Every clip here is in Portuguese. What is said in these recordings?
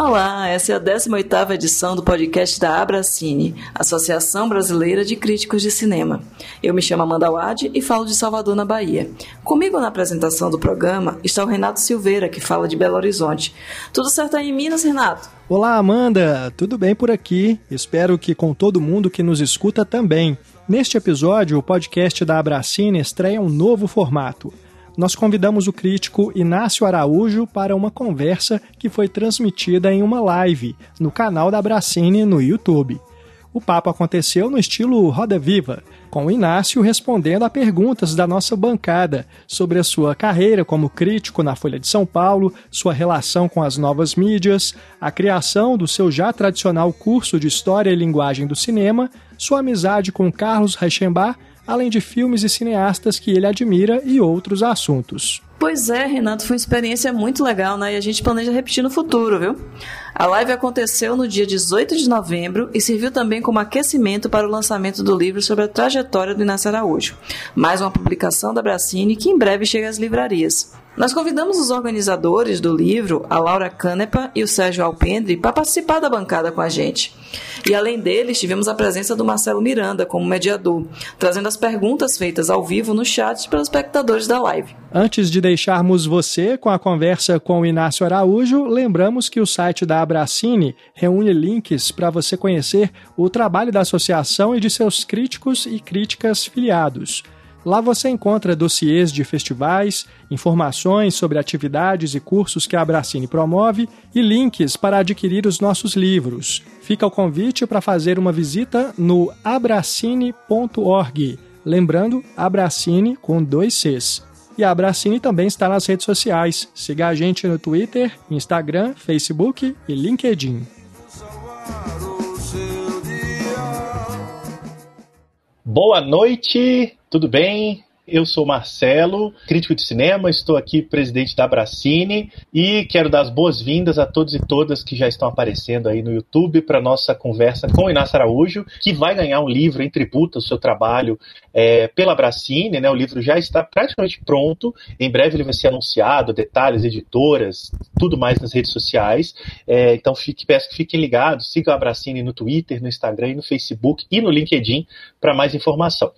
Olá, essa é a 18ª edição do podcast da Abracine, Associação Brasileira de Críticos de Cinema. Eu me chamo Amanda Wade e falo de Salvador, na Bahia. Comigo na apresentação do programa está o Renato Silveira, que fala de Belo Horizonte. Tudo certo aí em Minas, Renato? Olá, Amanda! Tudo bem por aqui? Espero que com todo mundo que nos escuta também. Neste episódio, o podcast da Abracine estreia um novo formato – nós convidamos o crítico Inácio Araújo para uma conversa que foi transmitida em uma live no canal da Bracine no YouTube. O papo aconteceu no estilo Roda Viva, com o Inácio respondendo a perguntas da nossa bancada sobre a sua carreira como crítico na Folha de São Paulo, sua relação com as novas mídias, a criação do seu já tradicional curso de História e Linguagem do Cinema, sua amizade com Carlos Reichenbach além de filmes e cineastas que ele admira e outros assuntos. Pois é, Renato, foi uma experiência muito legal, né? E a gente planeja repetir no futuro, viu? A live aconteceu no dia 18 de novembro e serviu também como aquecimento para o lançamento do livro sobre a trajetória do Inácio Araújo, mais uma publicação da Bracine que em breve chega às livrarias. Nós convidamos os organizadores do livro, a Laura Canepa e o Sérgio Alpendre, para participar da bancada com a gente. E além deles, tivemos a presença do Marcelo Miranda como mediador, trazendo as perguntas feitas ao vivo no chat pelos espectadores da live. Antes de deixarmos você com a conversa com o Inácio Araújo, lembramos que o site da Abracine reúne links para você conhecer o trabalho da associação e de seus críticos e críticas filiados. Lá você encontra dossiês de festivais, informações sobre atividades e cursos que a Abracine promove e links para adquirir os nossos livros. Fica o convite para fazer uma visita no abracine.org. Lembrando, Abracine com dois Cs. E a Abracine também está nas redes sociais. Siga a gente no Twitter, Instagram, Facebook e LinkedIn. Boa noite, tudo bem? Eu sou Marcelo, crítico de cinema, estou aqui presidente da Bracine e quero dar as boas-vindas a todos e todas que já estão aparecendo aí no YouTube para nossa conversa com o Inácio Araújo, que vai ganhar um livro em tributo ao seu trabalho é, pela Bracine, né? O livro já está praticamente pronto, em breve ele vai ser anunciado, detalhes, editoras, tudo mais nas redes sociais. É, então fique, peço que fiquem ligados, sigam a Bracine no Twitter, no Instagram no Facebook e no LinkedIn para mais informação.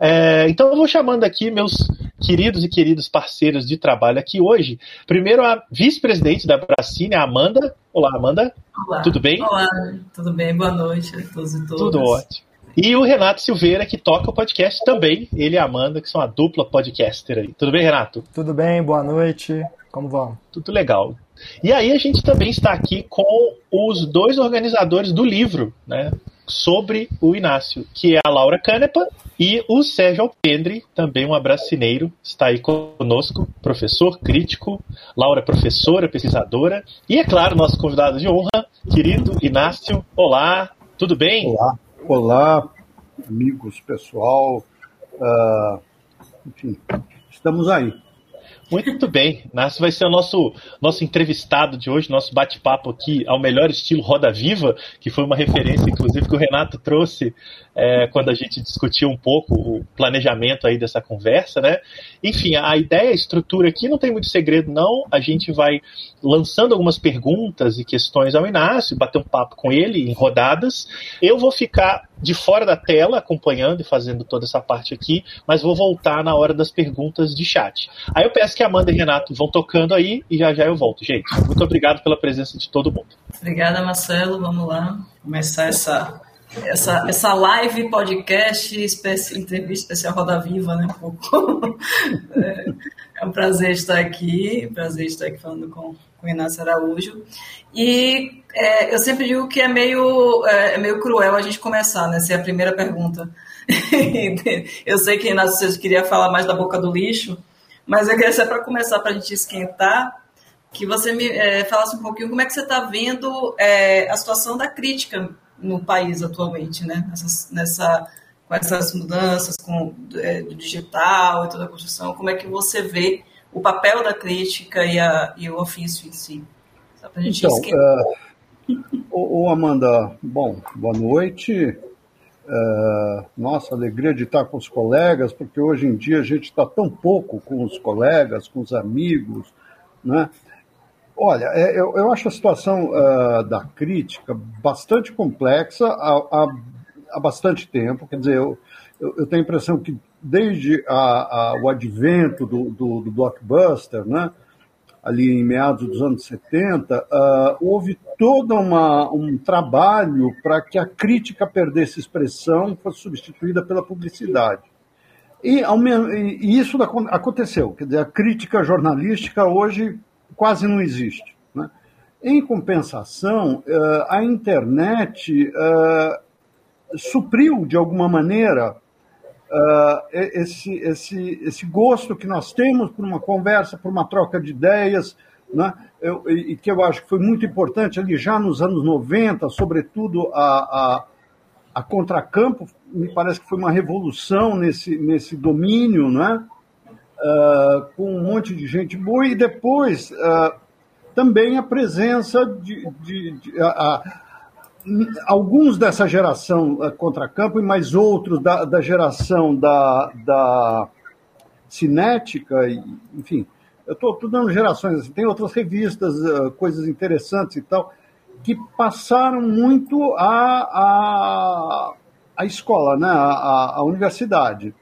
É, então eu vou chamando aqui meus queridos e queridos parceiros de trabalho aqui hoje. Primeiro a vice-presidente da Bracine, a Amanda. Olá, Amanda. Olá. Tudo bem? Olá, tudo bem? Boa noite a todos e todas. Tudo ótimo. E o Renato Silveira, que toca o podcast também, ele e a Amanda, que são a dupla podcaster aí. Tudo bem, Renato? Tudo bem, boa noite. Como vão? Tudo legal. E aí a gente também está aqui com os dois organizadores do livro, né? Sobre o Inácio, que é a Laura Canepa e o Sérgio Alpendre, também um abracineiro, está aí conosco, professor, crítico, Laura professora, pesquisadora, e é claro, nosso convidado de honra, querido Inácio. Olá, tudo bem? Olá, olá, amigos, pessoal. Uh, enfim, estamos aí. Muito bem. Nasce vai ser o nosso, nosso entrevistado de hoje, nosso bate-papo aqui ao melhor estilo Roda Viva, que foi uma referência, inclusive, que o Renato trouxe é, quando a gente discutiu um pouco o planejamento aí dessa conversa, né? Enfim, a ideia, a estrutura aqui não tem muito segredo, não. A gente vai lançando algumas perguntas e questões ao Inácio, bater um papo com ele em rodadas. Eu vou ficar de fora da tela acompanhando e fazendo toda essa parte aqui, mas vou voltar na hora das perguntas de chat. Aí eu peço que a Amanda e Renato vão tocando aí e já já eu volto, gente. Muito obrigado pela presença de todo mundo. Obrigada, Marcelo. Vamos lá começar essa essa, essa live, podcast, espécie, entrevista especial Roda Viva, né? Um pouco. É, é, um prazer estar aqui, prazer estar aqui falando com, com o Inácio Araújo. E é, eu sempre digo que é meio, é, é, meio cruel a gente começar, né? Ser a primeira pergunta. eu sei que, Inácio, você queria falar mais da boca do lixo, mas eu queria ser para começar, para a gente esquentar, que você me é, falasse um pouquinho como é que você está vendo é, a situação da crítica no país atualmente, né? Nessa, nessa, com essas mudanças com, é, do digital e toda a construção, como é que você vê o papel da crítica e, a, e o ofício em si? Só pra gente então, uh, ô, Amanda, bom, boa noite. Uh, nossa, alegria de estar com os colegas, porque hoje em dia a gente está tão pouco com os colegas, com os amigos, né? Olha, é, eu, eu acho a situação uh, da crítica bastante complexa há, há, há, bastante tempo. Quer dizer, eu, eu tenho a impressão que desde a, a, o advento do, do, do, blockbuster, né, ali em meados dos anos 70, uh, ah, houve todo uma, um trabalho para que a crítica perdesse expressão, fosse substituída pela publicidade. E, e, isso aconteceu. Quer dizer, a crítica jornalística hoje quase não existe. Né? Em compensação, uh, a internet uh, supriu, de alguma maneira, uh, esse, esse, esse gosto que nós temos por uma conversa, por uma troca de ideias, né? eu, e que eu acho que foi muito importante ali já nos anos 90, sobretudo a, a, a Contracampo, me parece que foi uma revolução nesse, nesse domínio, né? Uh, com um monte de gente boa, e depois uh, também a presença de, de, de uh, alguns dessa geração uh, contracampo e mais outros da, da geração da, da cinética, e, enfim, eu estou dando gerações, assim, tem outras revistas, uh, coisas interessantes e tal, que passaram muito a, a, a escola, né, a, a universidade.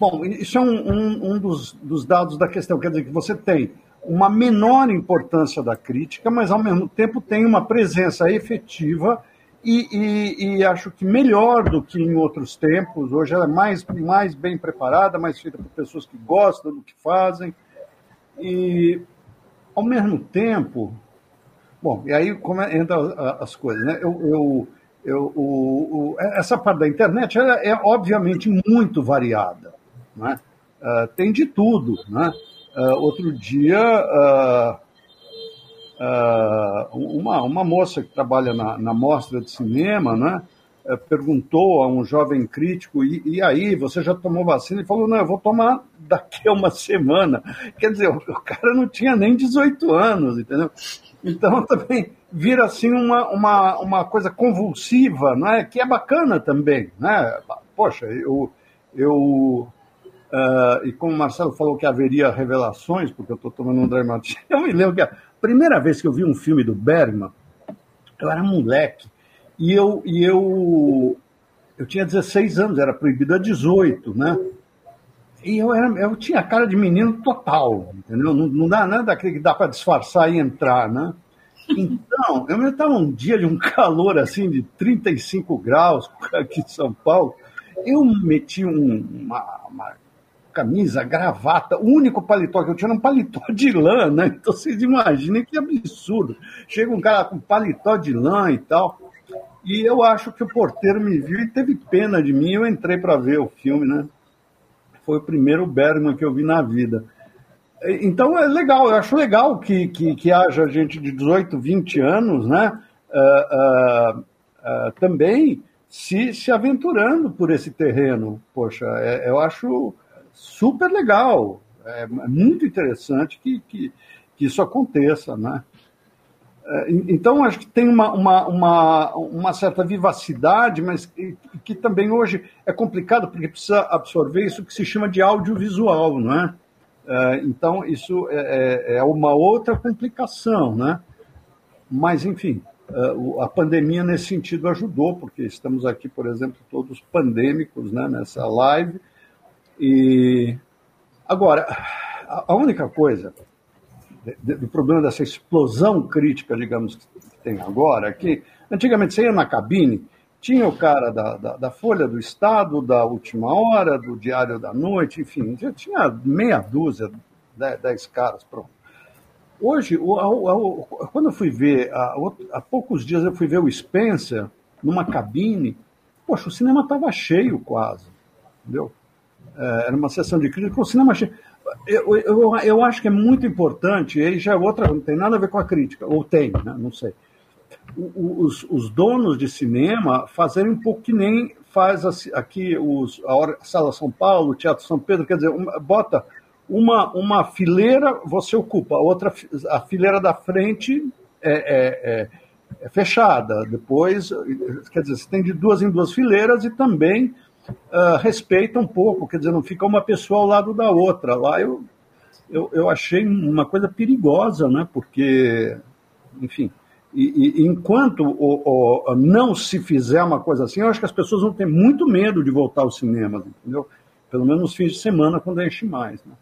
Bom, isso é um, um, um dos, dos dados da questão, quer dizer que você tem uma menor importância da crítica, mas ao mesmo tempo tem uma presença efetiva e, e, e, acho que melhor do que em outros tempos. Hoje ela é mais, mais bem preparada, mais feita por pessoas que gostam do que fazem. E, ao mesmo tempo, bom, e aí como é, entra as coisas, né? Eu, eu, eu o, o, essa parte da internet ela é obviamente muito variada, né? Uh, tem de tudo, né? Uh, outro dia, uh, uh, uma, uma moça que trabalha na, na mostra de cinema, né, perguntou a um jovem crítico, e, e, aí, você já tomou vacina? Ele falou, não, eu vou tomar daqui a uma semana. Quer dizer, o, o cara não tinha nem 18 anos, entendeu? Então, também vira assim uma, uma, uma coisa convulsiva, né, que é bacana também. Né? Poxa, eu, eu Uh, e como o Marcelo falou que haveria revelações, porque eu estou tomando um Dramati, eu me lembro que a primeira vez que eu vi um filme do Bergman, eu era moleque, e eu, e eu, eu tinha 16 anos, era proibido a 18, né? E eu, era, eu tinha cara de menino total, entendeu? Não, não dá nada daquele que dá para disfarçar e entrar, né? Então, eu estava um dia de um calor assim de 35 graus aqui em São Paulo, eu meti um, uma, uma camisa, gravata, o único paletó que eu tinha era um paletó de lã, né? Então vocês imaginem que absurdo. Chega um cara com paletó de lã e tal. E eu acho que o porteiro me viu e teve pena de mim. Eu entrei para ver o filme, né? Foi o primeiro Bergman que eu vi na vida. Então é legal, eu acho legal que, que, que haja gente de 18, 20 anos, né? Uh, uh, uh, também se, se aventurando por esse terreno. Poxa, é, eu acho super legal. É muito interessante que, que, que isso aconteça, né? É, então, acho que tem uma, uma, uma, uma certa vivacidade, mas que, também hoje é complicado, porque precisa absorver isso que se chama de audiovisual, não é? é então, isso é, é, é uma outra complicação, né? Mas, enfim, é, a pandemia nesse sentido ajudou, porque estamos aqui, por exemplo, todos pandêmicos né, nessa live, e agora, a única coisa do problema dessa explosão crítica, digamos, que tem agora, é que antigamente você ia na cabine, tinha o cara da, da, da, Folha do Estado, da Última Hora, do Diário da Noite, enfim, já tinha meia dúzia, dez, dez caras, pronto. Hoje, o, quando eu fui ver, há poucos dias eu fui ver o Spencer numa cabine, poxa, o cinema estava cheio quase, entendeu? É, era uma sessão de crítica, o cinema eu, eu, eu acho que é muito importante, e já é outra, não tem nada a ver com a crítica, ou tem, né? não sei. Os, os, donos de cinema fazerem um pouco que nem faz aqui os, a Sala São Paulo, o Teatro São Pedro, quer dizer, uma, bota uma, uma fileira, você ocupa, a outra, a fileira da frente é, é, é, é fechada, depois, quer dizer, você tem de duas em duas fileiras e também uh, respeita um pouco, quer dizer, não fica uma pessoa ao lado da outra. Lá eu eu, eu achei uma coisa perigosa, né? Porque, enfim, e, e, enquanto o, o, não se fizer uma coisa assim, eu acho que as pessoas vão ter muito medo de voltar ao cinema, entendeu? Pelo menos nos fins de semana, quando enche mais. Né?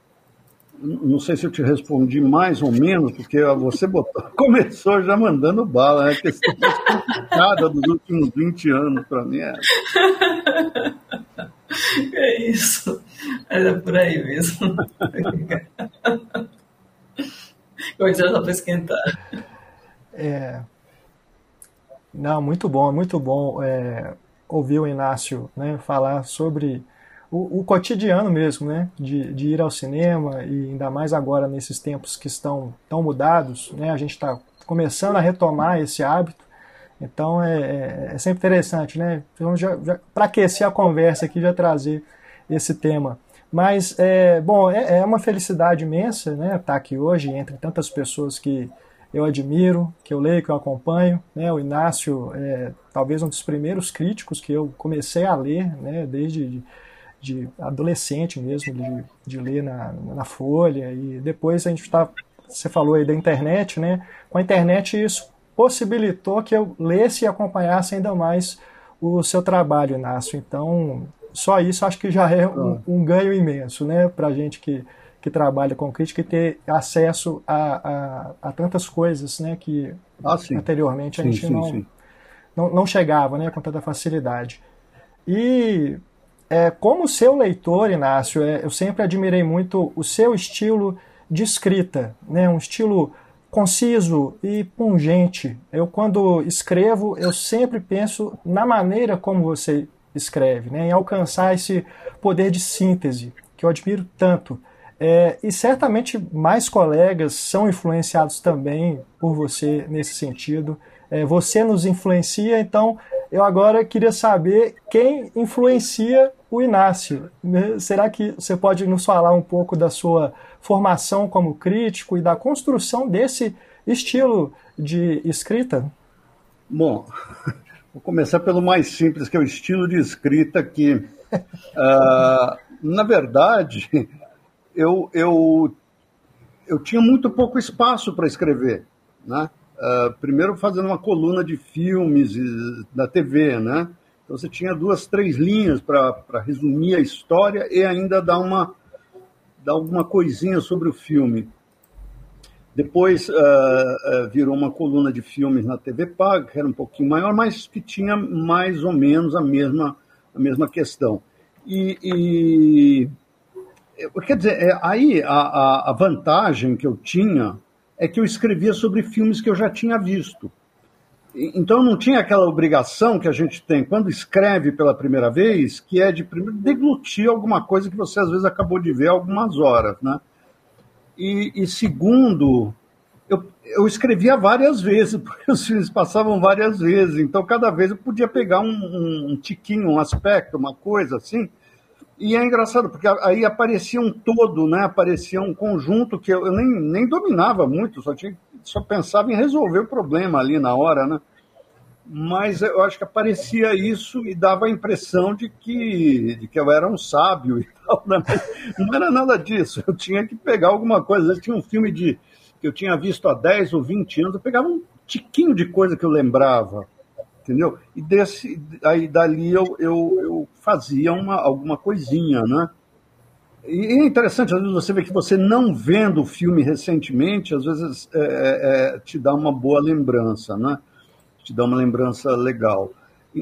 Não sei se eu te respondi mais ou menos, porque você botou, começou já mandando bala, né? A questão mais complicada dos últimos 20 anos para mim é. É isso. Mas é por aí mesmo. Coisa só para esquentar. É... Não, muito bom, muito bom é, ouvir o Inácio né, falar sobre o, o, cotidiano mesmo, né, de, de, ir ao cinema e ainda mais agora nesses tempos que estão tão mudados, né, a gente está começando a retomar esse hábito, então é, é, é sempre interessante, né, então para aquecer a conversa aqui já trazer esse tema. Mas, é, bom, é, é uma felicidade imensa né, estar tá aqui hoje entre tantas pessoas que eu admiro, que eu leio, que eu acompanho. Né? O Inácio é talvez um dos primeiros críticos que eu comecei a ler, né? desde de, adolescente mesmo, de, de, ler na, na Folha. E depois a gente está, você falou aí da internet, né? com a internet isso possibilitou que eu lesse e acompanhasse ainda mais o seu trabalho, Inácio. Então, só isso acho que já é um, ah. um ganho imenso né? para a gente que que trabalha com crítica e ter acesso a, a, a tantas coisas né, que ah, anteriormente a sim, gente sim, não, sim. não, Não, chegava né, com tanta facilidade. E é, como seu leitor, Inácio, é, eu sempre admirei muito o seu estilo de escrita, né, um estilo conciso e pungente. Eu, quando escrevo, eu sempre penso na maneira como você escreve, né, em alcançar esse poder de síntese, que eu admiro tanto. É, e certamente mais colegas são influenciados também por você nesse sentido. É, você nos influencia, então eu agora queria saber quem influencia o Inácio. Né? Será que você pode nos falar um pouco da sua formação como crítico e da construção desse estilo de escrita? Bom, vou começar pelo mais simples, que é o estilo de escrita que, uh, na verdade, eu, eu, eu tinha muito pouco espaço para escrever, né? Uh, primeiro fazendo uma coluna de filmes da TV, né? Então você tinha duas, três linhas para resumir a história e ainda dar uma dar alguma coisinha sobre o filme. Depois uh, uh, virou uma coluna de filmes na TV Paga, que era um pouquinho maior, mas que tinha mais ou menos a mesma, a mesma questão. E, e Quer dizer, é, aí a, a, vantagem que eu tinha é que eu escrevia sobre filmes que eu já tinha visto. Então não tinha aquela obrigação que a gente tem quando escreve pela primeira vez, que é de primeiro deglutir alguma coisa que você às vezes acabou de ver algumas horas, né? E, e segundo, eu, eu escrevia várias vezes, porque os filmes passavam várias vezes, então cada vez eu podia pegar um, um tiquinho, um aspecto, uma coisa assim, e é engraçado, porque aí aparecia um todo, né? aparecia um conjunto que eu, nem, nem dominava muito, só, tinha, só pensava em resolver o problema ali na hora. Né? Mas eu acho que aparecia isso e dava a impressão de que, de que eu era um sábio e tal. Né? não era nada disso, eu tinha que pegar alguma coisa. Vezes tinha um filme de, que eu tinha visto há 10 ou 20 anos, eu pegava um tiquinho de coisa que eu lembrava entendeu? E desse, aí dali eu, eu, eu fazia uma, alguma coisinha, né? E é interessante, às vezes você vê que você não vendo o filme recentemente, às vezes é, é, é, te dá uma boa lembrança, né? Te dá uma lembrança legal.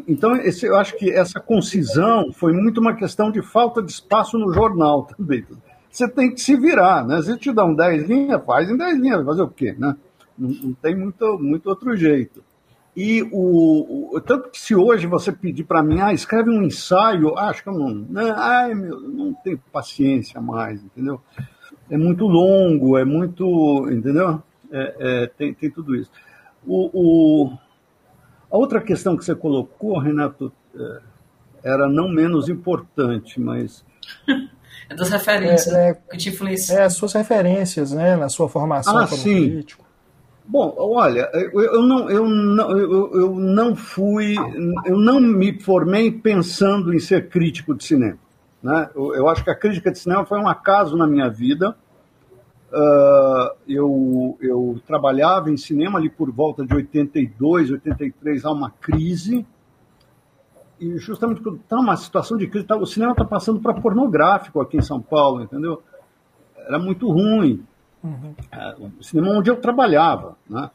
Então, esse, eu acho que essa concisão foi muito uma questão de falta de espaço no jornal também. Você tem que se virar, né? Se te dão 10 linhas, faz em 10 linhas, fazer o quê, né? Não, não tem muito, muito outro jeito. E o, o, tanto que se hoje você pedir para mim, ah, escreve um ensaio, acho que eu não, né, ai, meu, não tenho paciência mais, entendeu? É muito longo, é muito, entendeu? É, é, tem, tem tudo isso. O, o, a outra questão que você colocou, Renato, é, era não menos importante, mas é das referências é, é, que te influenciam. É, as suas referências, né, na sua formação ah, como sim. crítico. Bom, olha, eu não, eu, não, eu, não fui, eu não me formei pensando em ser crítico de cinema. Né? Eu, eu, acho que a crítica de cinema foi um acaso na minha vida. Uh, eu, eu trabalhava em cinema ali por volta de 82, 83, há uma crise. E justamente quando está uma situação de crise, tá, o cinema está passando para pornográfico aqui em São Paulo, entendeu? Era muito ruim. Uhum. Uh, o cinema onde eu trabalhava, né?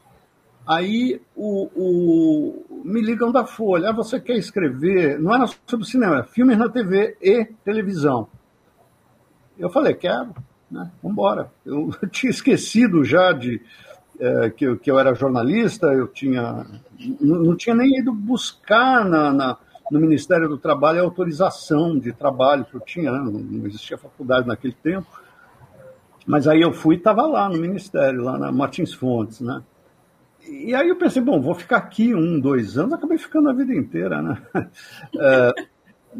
Aí o, o, me ligam da Folha, ah, você quer escrever, não era sobre cinema, era filmes na TV e televisão. Eu falei, quero, né? embora. Eu, eu tinha esquecido já de é, que, eu, que eu era jornalista, eu tinha não, não tinha nem ido buscar na, na, no Ministério do Trabalho a autorização de trabalho que eu tinha, né? não, não existia faculdade naquele tempo. Mas aí eu fui e estava lá no Ministério, lá na Martins Fontes, né? E aí eu pensei, bom, vou ficar aqui um, dois anos, acabei ficando a vida inteira, né? É,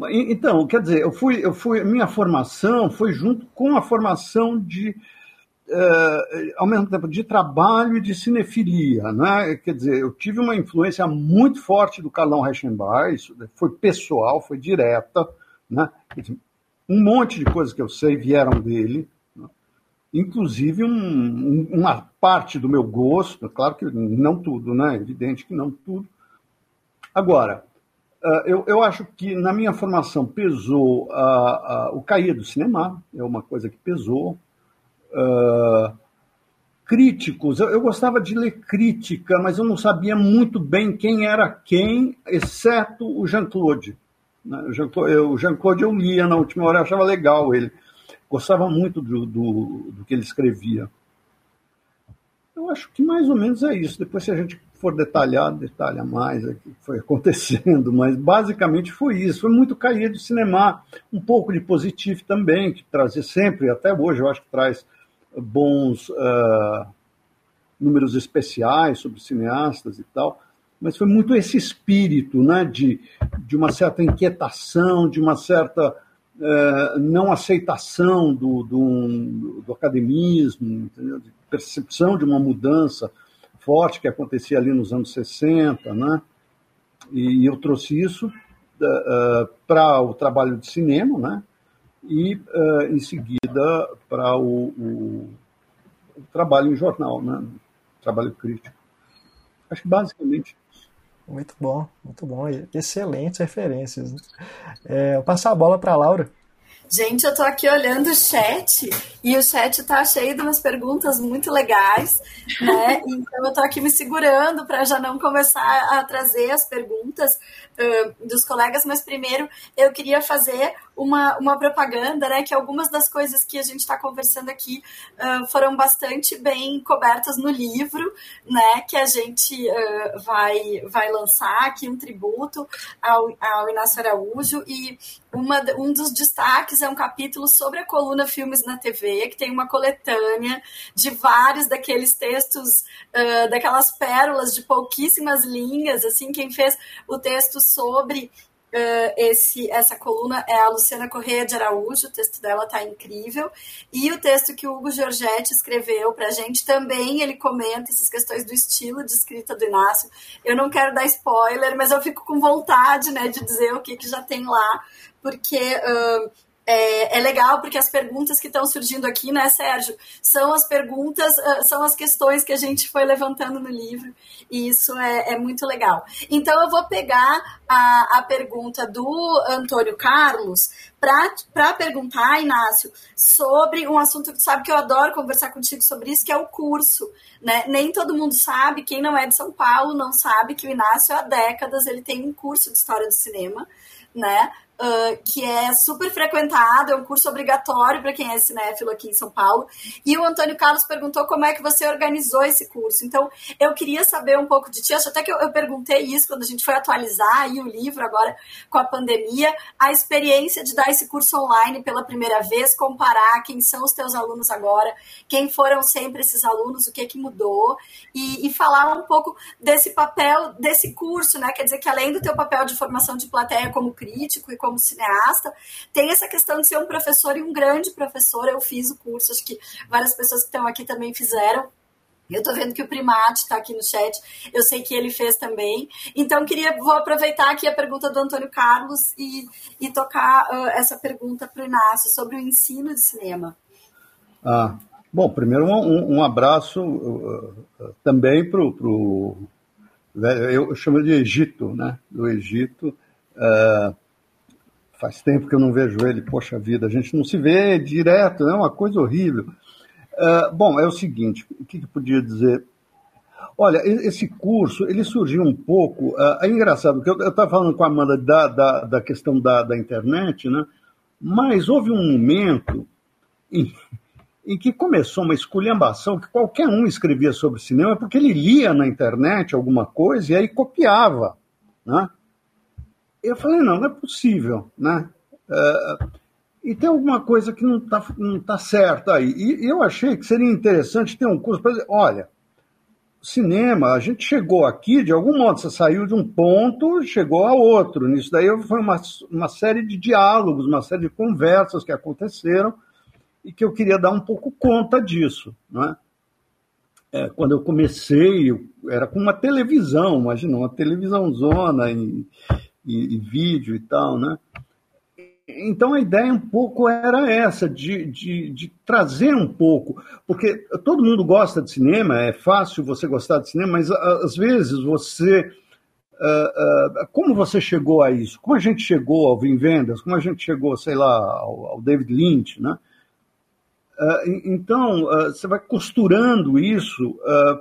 então, quer dizer, eu fui, eu fui, minha formação foi junto com a formação de, é, ao mesmo tempo, de trabalho e de cinefilia, né? Quer dizer, eu tive uma influência muito forte do Carlão Reichenbach, isso foi pessoal, foi direta, né? Um monte de coisas que eu sei vieram dele, inclusive um, uma parte do meu gosto, claro que não tudo, né? Evidente que não tudo. Agora, ah, eu, eu acho que na minha formação pesou uh, uh, o cair do cinema, é uma coisa que pesou. Uh, críticos, eu, eu, gostava de ler crítica, mas eu não sabia muito bem quem era quem, exceto o Jean-Claude. Né? O Jean-Claude eu lia na última hora, eu achava legal ele gostava muito do, do, do, que ele escrevia. Eu acho que mais ou menos é isso. Depois, se a gente for detalhar, detalha mais o que foi acontecendo, mas basicamente foi isso. Foi muito cair de cinema, um pouco de positivo também, que trazia sempre, até hoje, eu acho que traz bons uh, números especiais sobre cineastas e tal. Mas foi muito esse espírito né, de, de uma certa inquietação, de uma certa é, não aceitação do, do, do academismo, entendeu? de percepção de uma mudança forte que acontecia ali nos anos 60, né? E eu trouxe isso uh, é, para o trabalho de cinema, né? E em seguida para o, o, o, trabalho em jornal, né? Trabalho crítico. Acho que basicamente muito bom, muito bom. Excelentes referências. Né? É, passar a bola para a Laura. Gente, eu tô aqui olhando o chat e o chat tá cheio de umas perguntas muito legais, né? Então eu tô aqui me segurando para já não começar a trazer as perguntas uh, dos colegas, mas primeiro eu queria fazer uma, uma propaganda, né? Que algumas das coisas que a gente está conversando aqui uh, foram bastante bem cobertas no livro, né? Que a gente uh, vai, vai lançar aqui um tributo ao, ao Inácio Araújo e uma, um dos destaques é um capítulo sobre a coluna Filmes na TV, que tem uma coletânea de vários daqueles textos, uh, daquelas pérolas de pouquíssimas linhas, assim, quem fez o texto sobre Uh, esse, essa coluna é a Luciana Correia de Araújo, o texto dela está incrível. E o texto que o Hugo Giorgetti escreveu para a gente também, ele comenta essas questões do estilo de escrita do Inácio. Eu não quero dar spoiler, mas eu fico com vontade né, de dizer o que, que já tem lá, porque uh, é, é, legal porque as perguntas que estão surgindo aqui, né, Sérgio, são as perguntas, uh, são as questões que a gente foi levantando no livro, e isso é, é muito legal. Então, eu vou pegar a, a pergunta do Antônio Carlos para perguntar, Inácio, sobre um assunto que tu sabe que eu adoro conversar contigo sobre isso, que é o curso. Né? Nem todo mundo sabe, quem não é de São Paulo não sabe que o Inácio, há décadas, ele tem um curso de História do Cinema, né? Uh, que é super frequentado, é um curso obrigatório para quem é cinéfilo aqui em São Paulo. E o Antônio Carlos perguntou como é que você organizou esse curso. Então, eu queria saber um pouco de ti. Acho até que eu, eu perguntei isso quando a gente foi atualizar aí o livro agora com a pandemia, a experiência de dar esse curso online pela primeira vez, comparar quem são os teus alunos agora, quem foram sempre esses alunos, o que que mudou e, e falar um pouco desse papel desse curso, né? Quer dizer que além do teu papel de formação de plateia como crítico e como como cineasta, tem essa questão de ser um professor e um grande professor. Eu fiz o curso, acho que várias pessoas que estão aqui também fizeram. Eu tô vendo que o Primate está aqui no chat, eu sei que ele fez também. Então, queria, vou aproveitar aqui a pergunta do Antônio Carlos e, e tocar uh, essa pergunta para o Inácio sobre o ensino de cinema. Ah, Bom, primeiro um, um abraço uh, uh, também para o. Eu chamo de Egito, né? Do Egito. Uh, faz tempo que eu não vejo ele, poxa vida, a gente não se vê direto, é uma coisa horrível. bom, é o seguinte, o que, que podia dizer? Olha, esse curso, ele surgiu um pouco. Uh, é engraçado, porque eu estava falando com a Amanda da, da, da questão da, da internet, né? Mas houve um momento em, em que começou uma esculhambação que qualquer um escrevia sobre cinema porque ele lia na internet alguma coisa e aí copiava, né? Eu falei, não, não é possível, né? Uh, e tem alguma coisa que não está não tá certa aí. E, e eu achei que seria interessante ter um curso para dizer, olha, cinema, a gente chegou aqui, de algum modo, você saiu de um ponto, chegou a outro. Nisso daí foi uma, uma série de diálogos, uma série de conversas que aconteceram e que eu queria dar um pouco conta disso. Né? É, quando eu comecei, eu, era com uma televisão, imagina, uma televisão zona e, e, e vídeo e tal, né? Então a ideia um pouco era essa, de, de, de, trazer um pouco, porque todo mundo gosta de cinema, é fácil você gostar de cinema, mas às vezes você. Uh, uh, como você chegou a isso? Como a gente chegou ao Vim Vendas? Como a gente chegou, sei lá, ao, ao David Lynch, né? Uh, então, você vai costurando isso,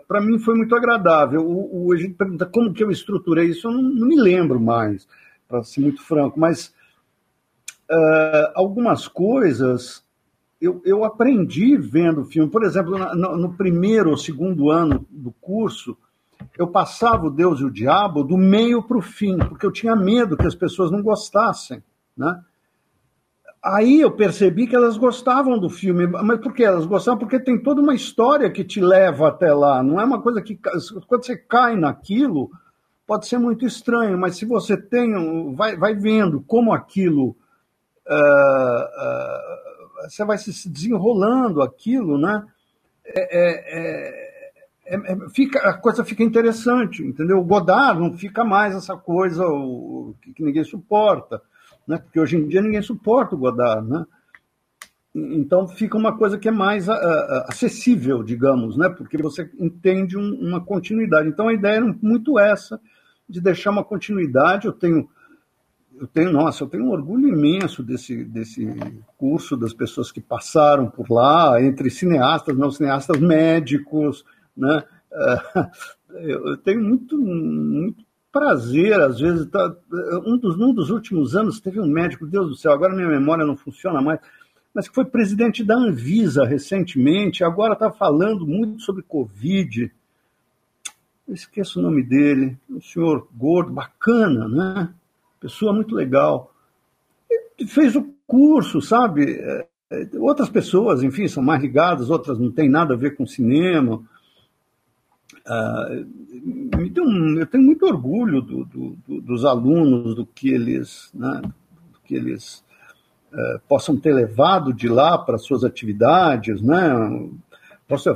para mim foi muito agradável. O, o, pergunta como que eu estruturei isso, eu não, não me lembro mais, para ser muito franco, mas algumas coisas eu, eu aprendi vendo o filme. Por exemplo, no, no primeiro ou segundo ano do curso, eu passava o Deus e o Diabo do meio para o fim, porque eu tinha medo que as pessoas não gostassem, né? Aí eu percebi que elas gostavam do filme, mas por que elas gostavam? Porque tem toda uma história que te leva até lá. Não é uma coisa que quando você cai naquilo pode ser muito estranho, mas se você tem, vai, vai vendo como aquilo uh, uh, você vai se desenrolando aquilo, né? É, é, é, é, fica, a coisa fica interessante, entendeu? O Godard não fica mais essa coisa o, que, que, ninguém suporta, né? Porque hoje em dia ninguém suporta o Godard, né? Então fica uma coisa que é mais acessível, digamos, né? Porque você entende um, uma continuidade. Então a ideia era muito essa de deixar uma continuidade. Eu tenho eu tenho, nossa, eu tenho um orgulho imenso desse, desse curso, das pessoas que passaram por lá, entre cineastas, não cineastas, médicos, né? Eu tenho muito, muito prazer, às vezes, tá, um, dos, um dos últimos anos teve um médico, Deus do céu, agora minha memória não funciona mais, mas que foi presidente da Anvisa recentemente, agora está falando muito sobre Covid. Eu esqueço o nome dele, um senhor gordo, bacana, né? pessoa muito legal. Fez o curso, sabe? É, é, outras pessoas, enfim, são mais ligadas, outras não têm nada a ver com cinema. Um, eu tenho muito orgulho do, do, do, dos alunos, do que eles, né, que eles uh, possam ter levado de lá para suas atividades, né?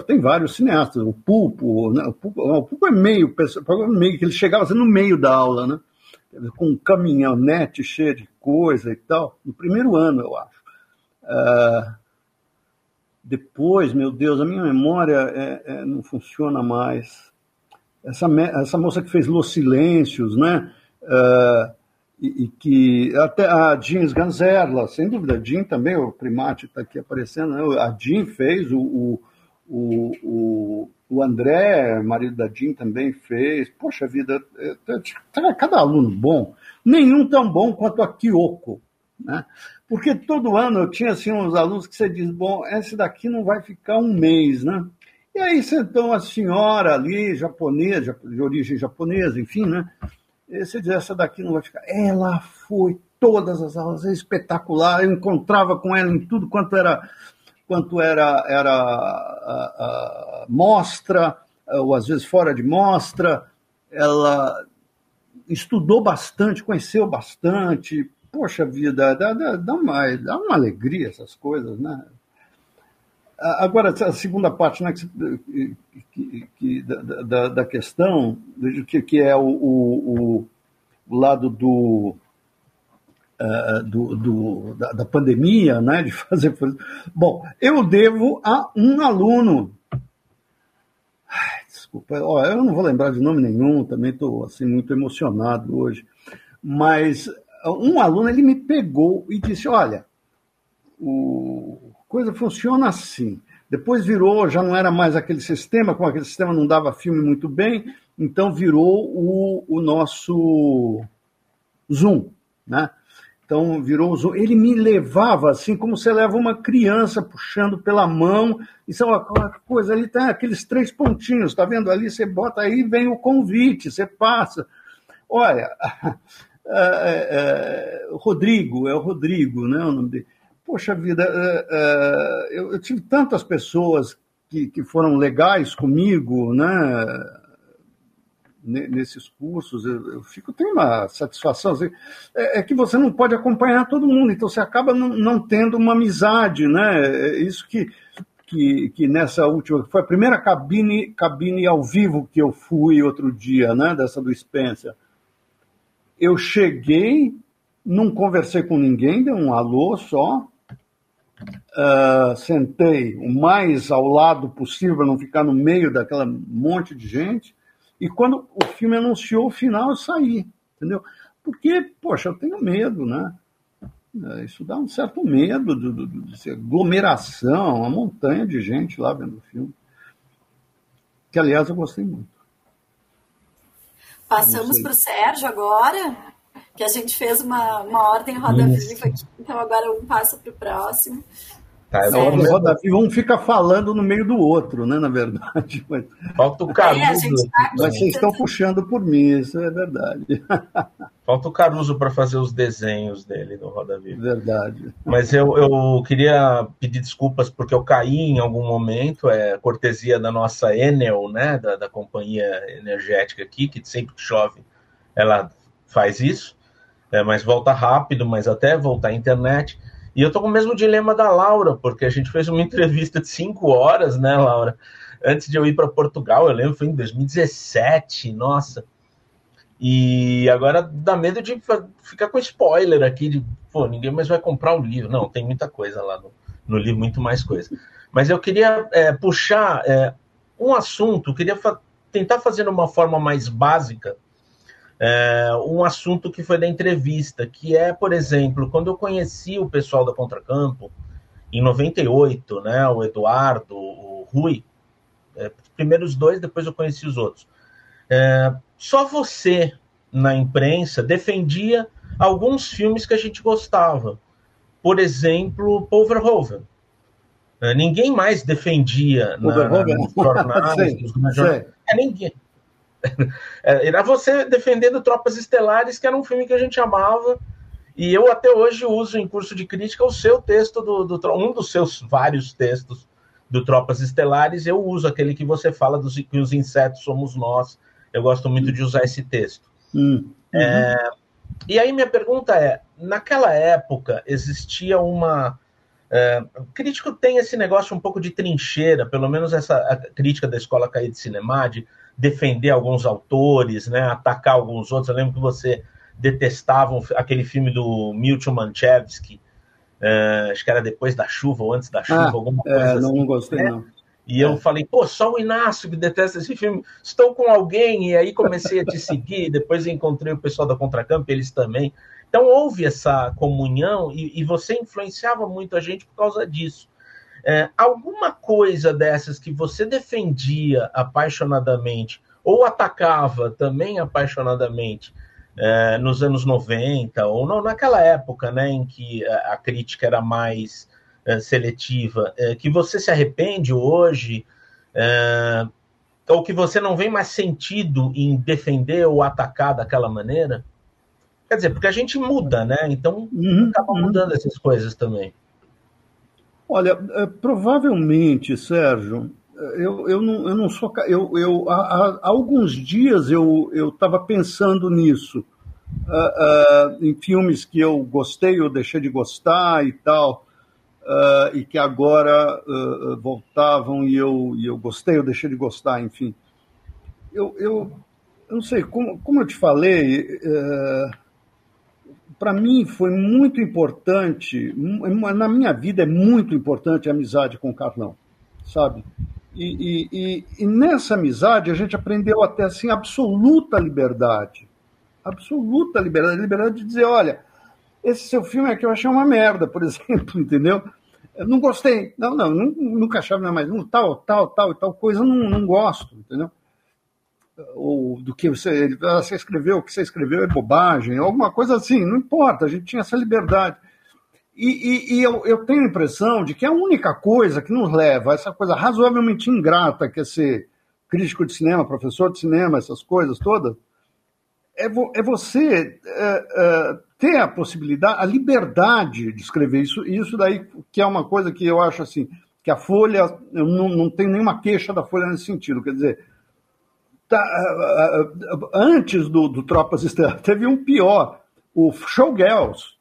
Tem vários cineastas, o Pulpo, né? o, Pulpo o Pulpo é meio, meio que ele chegava assim, no meio da aula, né? com um caminhonete cheio de coisa e tal, no primeiro ano, eu acho. Uh, depois, meu Deus, a minha memória é, é, não funciona mais. Essa, essa moça que fez Los Silêncios, né? Uh, e, e, que até a Jean Ganzerla, sem dúvida, a Jean também, o primate está aqui aparecendo, né? a Jean fez o, o, o, o André, marido da Jean, também fez. Poxa vida, é, é, cada aluno bom, nenhum tão bom quanto a Kyoko. Né? Porque todo ano eu tinha assim, uns alunos que você diz, bom, esse daqui não vai ficar um mês, né? E aí sentou uma senhora ali, japonesa, de origem japonesa, enfim, né? E você diz, essa daqui não vai ficar. Ela foi todas as aulas, é espetacular, eu encontrava com ela em tudo quanto era quanto era, era a, a mostra, ou às vezes fora de mostra. Ela estudou bastante, conheceu bastante. Poxa vida, dá, dá, dá, uma, dá uma alegria essas coisas, né? Agora, a segunda parte né, que, que, que, da, da, questão, que, que é o, o, o lado do, uh, do, do da, da, pandemia, né, de fazer. Bom, eu devo a um aluno. Ai, desculpa, ó, eu não vou lembrar de nome nenhum, também estou assim, muito emocionado hoje. Mas um aluno ele me pegou e disse: Olha, o coisa funciona assim. Depois virou, já não era mais aquele sistema, como aquele sistema não dava filme muito bem, então virou o, o nosso Zoom, né? Então virou o Zoom. Ele me levava assim, como você leva uma criança puxando pela mão. Isso é uma coisa ali, tem aqueles três pontinhos, tá vendo ali? Você bota aí, vem o convite, você passa. Olha, é, é, Rodrigo, é o Rodrigo, né? O nome dele. Poxa vida, é, é, eu, eu, tive tantas pessoas que, que foram legais comigo, né? nesses cursos, eu, eu, fico tenho uma satisfação. Assim, é, é, que você não pode acompanhar todo mundo, então você acaba não, não tendo uma amizade, né? É isso que, que, que nessa última, foi a primeira cabine, cabine ao vivo que eu fui outro dia, né? Dessa do Spencer. Eu cheguei, não conversei com ninguém, dei um alô só, Uh, sentei o mais ao lado possível para não ficar no meio daquela monte de gente. E quando o filme anunciou o final, eu saí, entendeu? Porque, poxa, eu tenho medo, né? É, isso dá um certo medo de, de, de aglomeração, uma montanha de gente lá vendo o filme. Que, aliás, eu gostei muito. Passamos para o Sérgio agora, que a gente fez uma, uma ordem roda viva aqui, então agora um passa para o próximo. Tá, na hora do Roda Viva, um fica falando no meio do outro, né? Na verdade. Mas... Falta o Caruso. É, Mas vocês estão puxando por mim, isso é verdade. Falta o Caruso para fazer os desenhos dele no Roda Viva. Verdade. Mas eu, eu queria pedir desculpas porque eu caí em algum momento, é cortesia da nossa Enel, né? Da, da companhia energética aqui, que sempre que chove ela faz isso. É, mas volta rápido, mas até voltar à internet. E eu tô com o mesmo dilema da Laura, porque a gente fez uma entrevista de cinco horas, né, Laura? Antes de eu ir para Portugal, eu lembro, foi em 2017, nossa. E agora dá medo de ficar com spoiler aqui, de, pô, ninguém mais vai comprar o livro. Não, tem muita coisa lá no, no livro, muito mais coisa. Mas eu queria é, puxar é, um assunto, queria fa tentar fazer de uma forma mais básica, é, um assunto que foi da entrevista, que é, por exemplo, quando eu conheci o pessoal da Contracampo, em 98, né, o Eduardo, o Rui, é, primeiro os dois, depois eu conheci os outros. É, só você, na imprensa, defendia alguns filmes que a gente gostava. Por exemplo, Paul Verhoeven. É, ninguém mais defendia na, na, nos jornais, nos jornais. É, ninguém. É, era você defendendo Tropas Estelares, que era um filme que a gente amava, e eu até hoje uso em curso de crítica o seu texto, do, do um dos seus vários textos do Tropas Estelares, eu uso aquele que você fala dos, que os insetos somos nós. Eu gosto muito de usar esse texto. Hum, uhum. É, e aí minha pergunta é, naquela época existia uma... É, o crítico tem esse negócio um pouco de trincheira, pelo menos essa crítica da Escola Caí de Cinema, de defender alguns autores, né, atacar alguns outros. Eu lembro que você detestava aquele filme do Milton Manchevsky, uh, acho que era depois da chuva ou antes da chuva, ah, alguma coisa é, não, assim. Não gostei, né? não. E eu é. falei, pô, só o Inácio que detesta esse filme. Estou com alguém, e aí comecei a te seguir. Depois encontrei o pessoal da Contracamp, eles também. Então houve essa comunhão e, e você influenciava muito a gente por causa disso. É, alguma coisa dessas que você defendia apaixonadamente ou atacava também apaixonadamente é, nos anos 90, ou não, naquela época né, em que a crítica era mais é, seletiva, é, que você se arrepende hoje, é, ou que você não vê mais sentido em defender ou atacar daquela maneira? Quer dizer, porque a gente muda, né? Então uhum, acaba uhum. mudando uhum. essas coisas também. Olha, é, provavelmente, Sérgio, eu, eu, não, eu não sou. Eu, eu, há, há alguns dias eu estava pensando nisso, uh, uh, em filmes que eu gostei ou deixei de gostar e tal, uh, e que agora voltavam e eu, e eu gostei ou deixei de gostar, enfim. Eu, eu, eu não sei, como, como eu te falei para mim foi muito importante, na minha vida é muito importante a amizade com o Carlão, sabe? E, e, e, nessa amizade a gente aprendeu até assim absoluta liberdade, absoluta liberdade, liberdade de dizer, olha, esse seu filme aqui eu achei uma merda, por exemplo, entendeu? Eu não gostei, não, não, nunca achava mais, tal, tal, tal e tal coisa, não, não gosto, entendeu? Ou do que você, você escreveu, o que você escreveu é bobagem, alguma coisa assim, não importa, a gente tinha essa liberdade. E, e, e eu, eu, tenho a impressão de que a única coisa que nos leva a essa coisa razoavelmente ingrata, que é ser crítico de cinema, professor de cinema, essas coisas todas, é, vo, é você é, é, ter a possibilidade, a liberdade de escrever isso, e isso daí que é uma coisa que eu acho assim, que a Folha, eu não, não tenho nenhuma queixa da Folha nesse sentido, quer dizer, antes do, do Tropas Estelares, teve um pior, o Showgirls.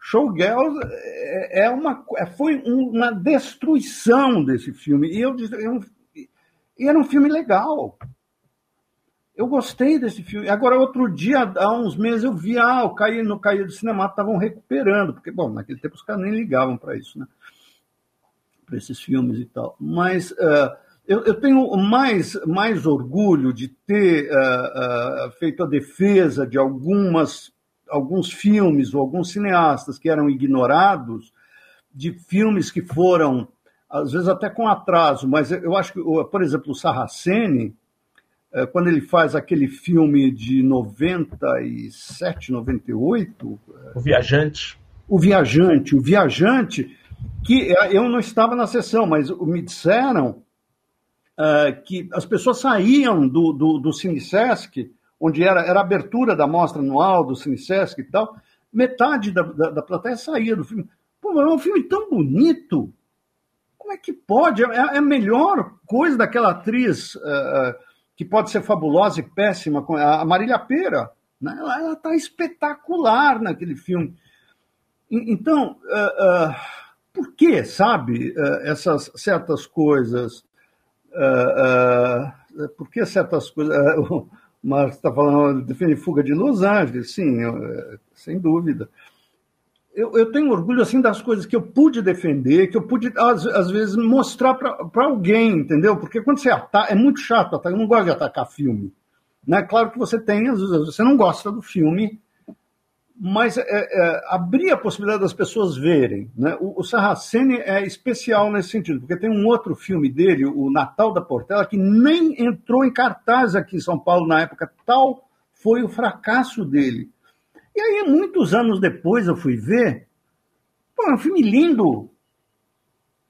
Showgirls é, é uma, é, foi uma destruição desse filme. E eu, eu, e era um filme legal. Eu gostei desse filme. Agora, outro dia, há uns meses, eu vi, ah, o Caí, no Caí do Cinema estavam recuperando, porque, bom, naquele tempo os caras nem ligavam para isso, né? Para esses filmes e tal. Mas uh, eu, eu, tenho mais, mais orgulho de ter uh, uh, feito a defesa de algumas, alguns filmes ou alguns cineastas que eram ignorados, de filmes que foram, às vezes até com atraso, mas eu acho que, por exemplo, o Sarraceni, uh, quando ele faz aquele filme de 97, 98. O Viajante. O Viajante, o Viajante, que eu não estava na sessão, mas me disseram uh, que as pessoas saíam do, do, do Cinesesc, onde era, era a abertura da mostra anual do Cinesesc e tal, metade da, da, da plateia saía do filme. Pô, é um filme tão bonito. Como é que pode? É, é a melhor coisa daquela atriz uh, que pode ser fabulosa e péssima, a Marília Pera. Né? Ela está espetacular naquele filme. Então, uh, uh, por que, sabe, essas certas coisas uh, uh, por que certas coisas. Uh, o Marcos está falando, defende fuga de Los Angeles, sim, eu, sem dúvida. Eu, eu, tenho orgulho assim das coisas que eu pude defender, que eu pude, às, às vezes, mostrar para alguém, entendeu? Porque quando você ataca, é muito chato eu não gosto de atacar filme. Né? Claro que você tem, às vezes, você não gosta do filme, mas é, é, abrir a possibilidade das pessoas verem. Né? O, o Sarraceni é especial nesse sentido, porque tem um outro filme dele, o Natal da Portela, que nem entrou em cartaz aqui em São Paulo na época, tal foi o fracasso dele. E aí, muitos anos depois, eu fui ver, pô, é um filme lindo,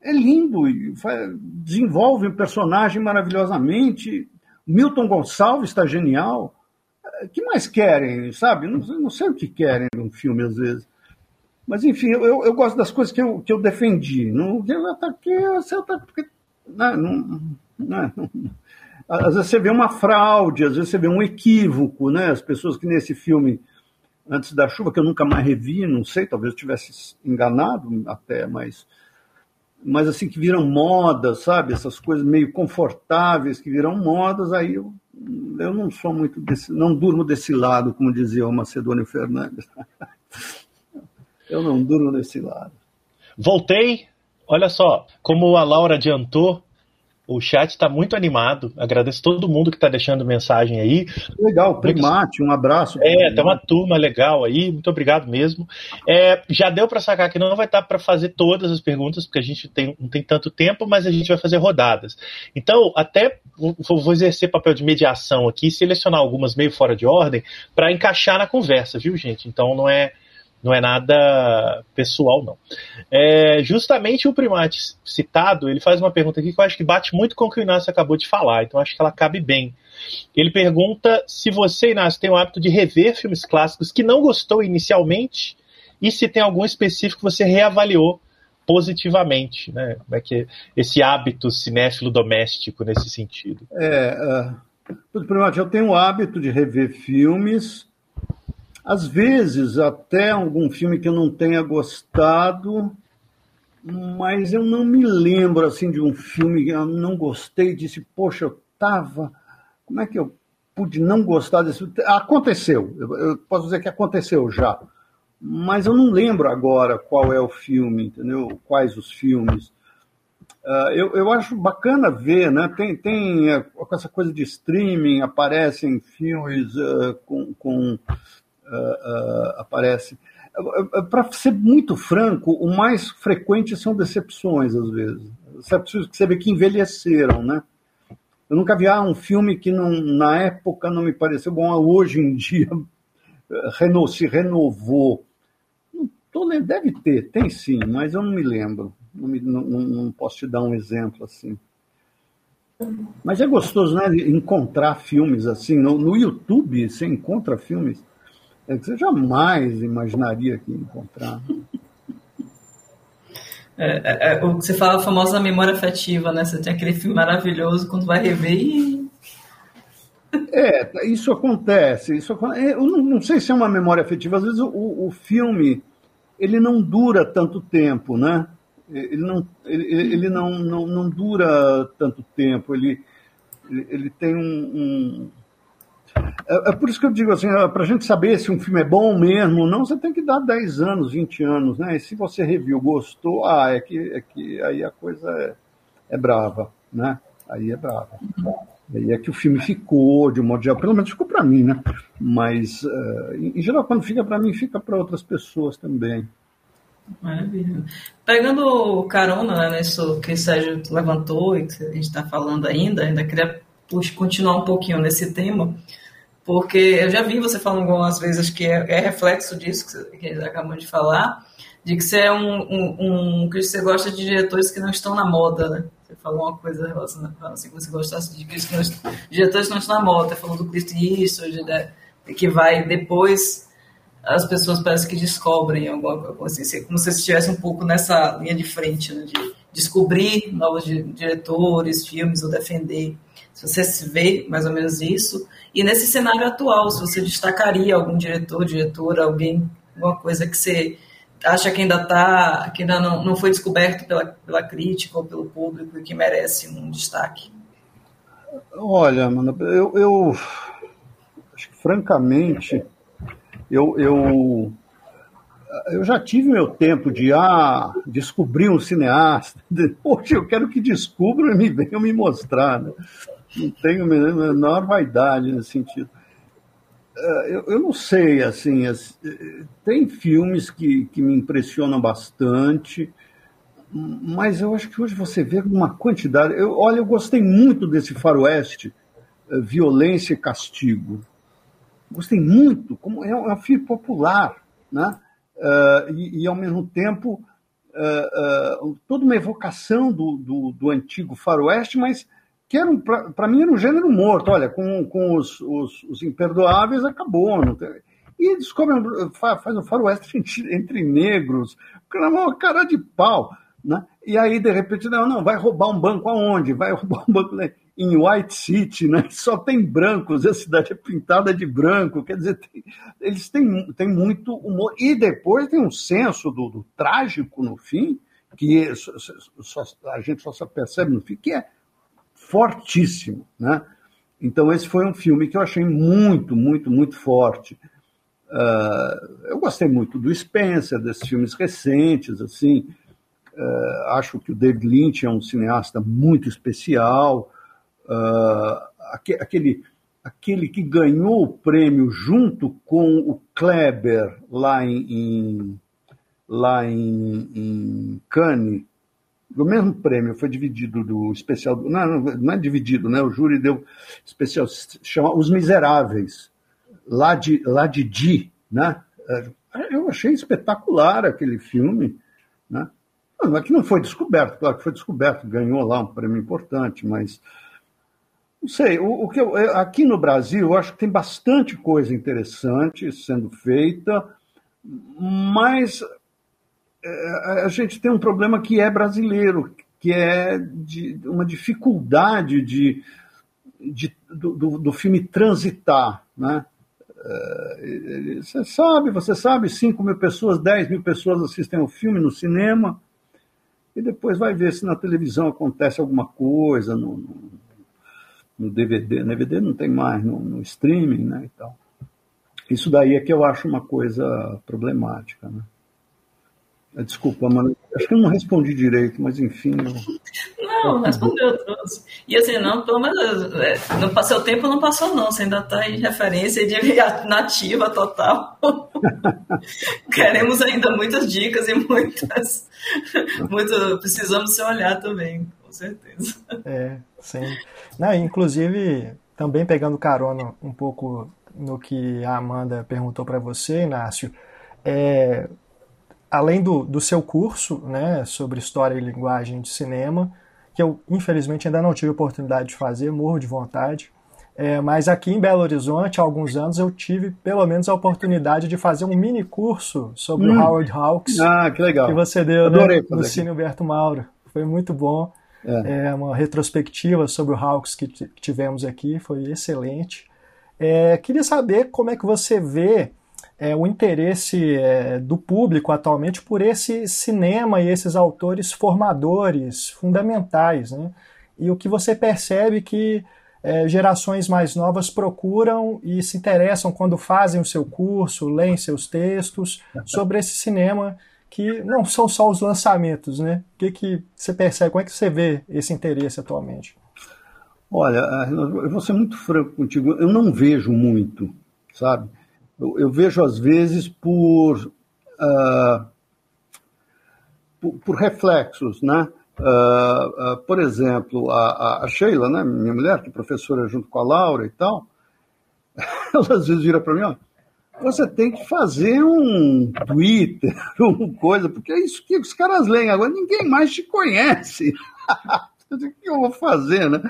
é lindo, desenvolve um personagem maravilhosamente. Milton Gonçalves está genial que mais querem, sabe? Não, não sei o que querem num filme, às vezes. Mas, enfim, eu, eu gosto das coisas que eu, que eu defendi. Não, eu ataquei, você ataquei. Não, não, não, não, às vezes você vê uma fraude, às vezes você vê um equívoco, né? As pessoas que nesse filme, antes da chuva, que eu nunca mais revi, não sei, talvez eu tivesse enganado até, mas mas assim que viram modas, sabe? Essas coisas meio confortáveis que viram modas, aí eu eu não sou muito desse, não durmo desse lado, como dizia o Macedônio Fernandes. eu não durmo desse lado. Voltei. Olha só, como a Laura adiantou, o chat está muito animado. Agradeço todo mundo que está deixando mensagem aí. Legal, Primate, um abraço. É, tem uma turma legal aí. Muito obrigado mesmo. É, já deu para sacar que não vai estar para fazer todas as perguntas, porque a gente tem, não tem tanto tempo, mas a gente vai fazer rodadas. Então, até vou, vou exercer papel de mediação aqui, selecionar algumas meio fora de ordem, para encaixar na conversa, viu, gente? Então, não é não é nada pessoal, não. É, justamente o primate citado, ele faz uma pergunta aqui que eu acho que bate muito com o que o Inácio acabou de falar, então acho que ela cabe bem. Ele pergunta se você, Inácio, tem o hábito de rever filmes clássicos que não gostou inicialmente e se tem algum específico que você reavaliou positivamente, né? Como é que é esse hábito cinéfilo doméstico nesse sentido? É, uh, primate, eu tenho o hábito de rever filmes às vezes, até algum filme que eu não tenha gostado, mas eu não me lembro assim de um filme que eu não gostei, disse, poxa, eu tava. Como é que eu pude não gostar desse Aconteceu, eu, posso dizer que aconteceu já. mas eu não lembro agora qual é o filme, entendeu? Quais os filmes. Uh, eu, eu acho bacana ver, né? Tem, tem com essa coisa de streaming, aparecem filmes uh, com. com aparece. Para ser muito franco, o mais frequente são decepções, às vezes. Decepções que você vê que envelheceram, né? Eu nunca vi ah, um filme que não, na época não me pareceu bom, hoje em dia se renovou. Deve ter, tem sim, mas eu não me lembro. Não, me, não, não posso te dar um exemplo assim. Mas é gostoso, né? Encontrar filmes assim. No, no YouTube você encontra filmes é que você jamais imaginaria que ia encontrar. É, é, é, o que você fala, a famosa memória afetiva, né? Você tem aquele filme maravilhoso, quando vai rever e. É, isso acontece. Isso, eu não, não, sei se é uma memória afetiva. Às vezes o, o filme ele não dura tanto tempo, né? Ele não, ele, ele não, não, não dura tanto tempo. Ele, ele, ele tem um, um... É, é, por isso que eu digo assim, para a gente saber se um filme é bom mesmo ou não, você tem que dar 10 anos, 20 anos, né? E se você reviu, gostou, ah, é que, é que aí a coisa é, é brava, né? Aí é brava. Aí é que o filme ficou, de um modo geral, pelo menos ficou para mim, né? Mas, uh, em geral, quando fica para mim, fica para outras pessoas também. Maravilha. Pegando carona né, nisso que o Sérgio levantou e que a gente está falando ainda, ainda queria continuar um pouquinho nesse tema, porque eu já vi você falando algumas vezes que é, é reflexo disso que, que acabou de falar, de que você é um, um, um, que você gosta de diretores que não estão na moda, né? Você falou uma coisa relacionada assim, que você gostasse de diretores que não estão na moda, você falou do Clint Eastwood, né, que vai depois as pessoas parecem que descobrem alguma coisa assim, como se estivesse um pouco nessa linha de frente, né, de descobrir novos diretores, filmes ou defender. Se você se vê mais ou menos isso, e nesse cenário atual, se você destacaria algum diretor, diretora, alguém, alguma coisa que você acha que ainda tá, que ainda não, não foi descoberto pela, pela crítica ou pelo público e que merece um destaque? Olha, mano, eu, eu acho que francamente eu, eu, eu já tive meu tempo de ah, descobrir um cineasta. Hoje eu quero que descubram e me venham me mostrar. Né? Não tenho a menor vaidade nesse sentido. Eh, eu, eu não sei, assim, tem filmes que, que me impressionam bastante, mas eu acho que hoje você vê uma quantidade. Eu, olha, eu gostei muito desse faroeste, eh, Violência e Castigo. Gostei muito, como é um, é um filme popular, né? Uh, e, e, ao mesmo tempo, uh, uh, toda uma evocação do, do, do antigo faroeste, mas que era um, para mim era um gênero morto. Olha, com, com os, os, os imperdoáveis acabou. Não tem... E descobre, faz um faroeste entre negros, uma cara de pau. Né? E aí, de repente, não, não, vai roubar um banco aonde? Vai roubar um banco né? em White City, né? só tem brancos, a cidade é pintada de branco, quer dizer, tem, eles têm, têm muito humor. E depois tem um senso do, do trágico no fim, que só, só, a gente só percebe no fim, que é fortíssimo, né? Então esse foi um filme que eu achei muito, muito, muito forte. Uh, eu gostei muito do Spencer, desses filmes recentes, assim. Uh, acho que o David Lynch é um cineasta muito especial. Uh, aquele, aquele que ganhou o prêmio junto com o Kleber lá em, em lá em, em Cannes, do mesmo prêmio, foi dividido do especial. Não, não é dividido, né? O júri deu especial, chama Os Miseráveis, lá de, lá de Di, né? É, eu achei espetacular aquele filme, né? Não é que não foi descoberto, claro que foi descoberto, ganhou lá um prêmio importante, mas não sei, o, o que eu, aqui no Brasil eu acho que tem bastante coisa interessante sendo feita, mas é, a gente tem um problema que é brasileiro, que é de uma dificuldade de, de do, do, filme transitar, né? É, você sabe, você sabe, 5 mil pessoas, 10 mil pessoas assistem ao filme no cinema, e depois vai ver se na televisão acontece alguma coisa, no, no, no DVD, no DVD não tem mais, no, no streaming, né, e tal. Isso daí é que eu acho uma coisa problemática, né? Desculpa, mano. Acho que eu não respondi direito, mas enfim. Eu... Não, respondeu todos. E assim, não, pelo menos é, não, seu tempo não passou, não. Você ainda está em referência de nativa total. Queremos ainda muitas dicas e muitas. Muito, precisamos se olhar também, com certeza. É, sim. Não, inclusive, também pegando carona um pouco no que a Amanda perguntou para você, Inácio, é, além do, do seu curso né, sobre história e linguagem de cinema, que eu infelizmente ainda não tive oportunidade de fazer, morro de vontade. É, mas aqui em Belo Horizonte, há alguns anos, eu tive pelo menos a oportunidade de fazer um mini curso sobre hum. o Howard Hawks. Ah, que legal. Que você deu né, no Cine Humberto Mauro. Foi muito bom. É. é. uma retrospectiva sobre o Hawks que tivemos aqui, foi excelente. É, queria saber como é que você vê é, o interesse é, do público atualmente por esse cinema e esses autores formadores, fundamentais. Né? E o que você percebe que é, gerações mais novas procuram e se interessam quando fazem o seu curso, leem seus textos sobre esse cinema que não são só os lançamentos, né? O que, que você percebe? Como é que você vê esse interesse atualmente? Olha, eu vou ser muito franco contigo, eu não vejo muito, sabe? Eu, eu vejo às vezes por, uh, por, por, reflexos, né? Uh, uh, por exemplo, a, a, Sheila, né, minha mulher, que é professora junto com a Laura e tal, ela às vezes vira para mim, ó, você tem que fazer um Twitter, uma coisa, porque é isso que os caras leem agora, ninguém mais te conhece. o que eu vou fazer, né?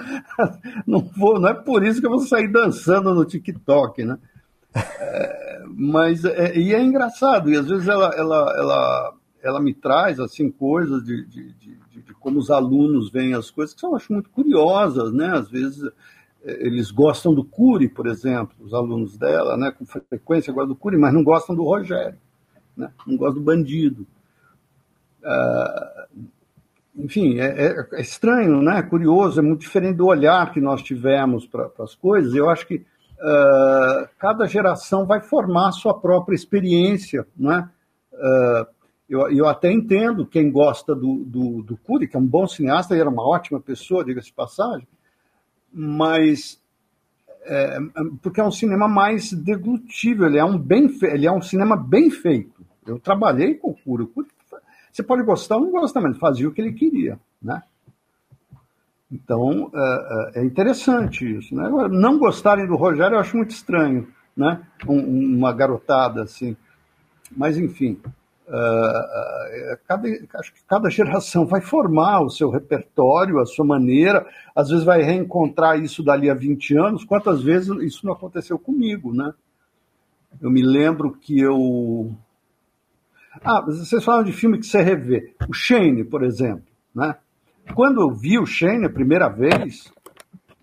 Não, vou, não é por isso que eu vou sair dançando no TikTok, né? É, mas é, e é engraçado, e às vezes ela, ela, ela, ela me traz assim coisas de, de, de, de como os alunos veem as coisas que eu acho muito curiosas, né? Às vezes é, eles gostam do Cury, por exemplo, os alunos dela, né? Com frequência gostam do Cury, mas não gostam do Rogério, né? Não gostam do bandido. Uh, enfim, é, é, estranho, né? Curioso, é muito diferente do olhar que nós tivemos para as coisas. Eu acho que uh, cada geração vai formar sua própria experiência, né? Uh, eu, eu até entendo quem gosta do, do, do que é um bom cineasta e era uma ótima pessoa, diga-se de passagem, mas é, porque é um cinema mais deglutível, ele é um, bem, ele é um cinema bem feito. Eu trabalhei com o Cury você pode gostar ou não gostar, mas ele fazia o que ele queria, né? Então, é, é, é interessante isso. Né? Agora, não gostarem do Rogério eu acho muito estranho, né? Um, uma garotada assim. Mas, enfim, uh, cada, acho que cada geração vai formar o seu repertório, a sua maneira. Às vezes vai reencontrar isso dali a 20 anos. Quantas vezes isso não aconteceu comigo, né? Eu me lembro que eu... Ah, vocês falam de filme que você revê. O Shane, por exemplo, né? Quando eu vi o Shane a primeira vez,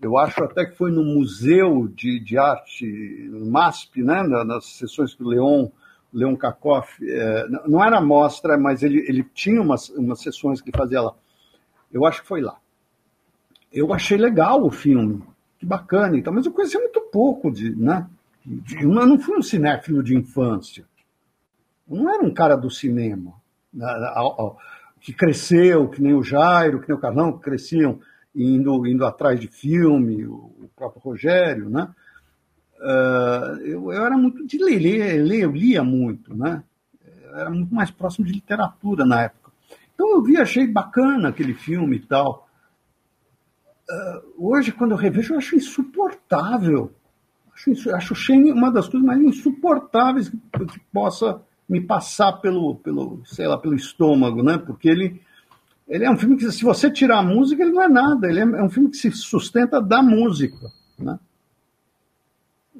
eu acho até que foi no Museu de, de Arte, no MASP, né, nas sessões que o Leon, Leon Kakoff, é, não era mostra, mas ele, ele tinha umas, umas sessões que fazia lá. Eu acho que foi lá. Eu achei legal o filme, que bacana, então, mas eu conheci muito pouco de, né? De, eu não fui um cinéfilo de infância. Eu não era um cara do cinema. Né, que cresceu, que nem o Jairo, que nem o Carlão, que cresciam indo, indo atrás de filme, o próprio Rogério, né? Uh, eu, eu, era muito de ler, ler, eu lia muito, né? Eu era muito mais próximo de literatura na época. Então eu vi, achei bacana aquele filme e tal. Uh, hoje, quando eu revejo, eu acho insuportável. Acho, acho Shane uma das coisas mais insuportáveis que, que possa me passar pelo, pelo, sei lá, pelo estômago, né? Porque ele, ele é um filme que, se você tirar a música, ele não é nada. Ele é, é um filme que se sustenta da música, né?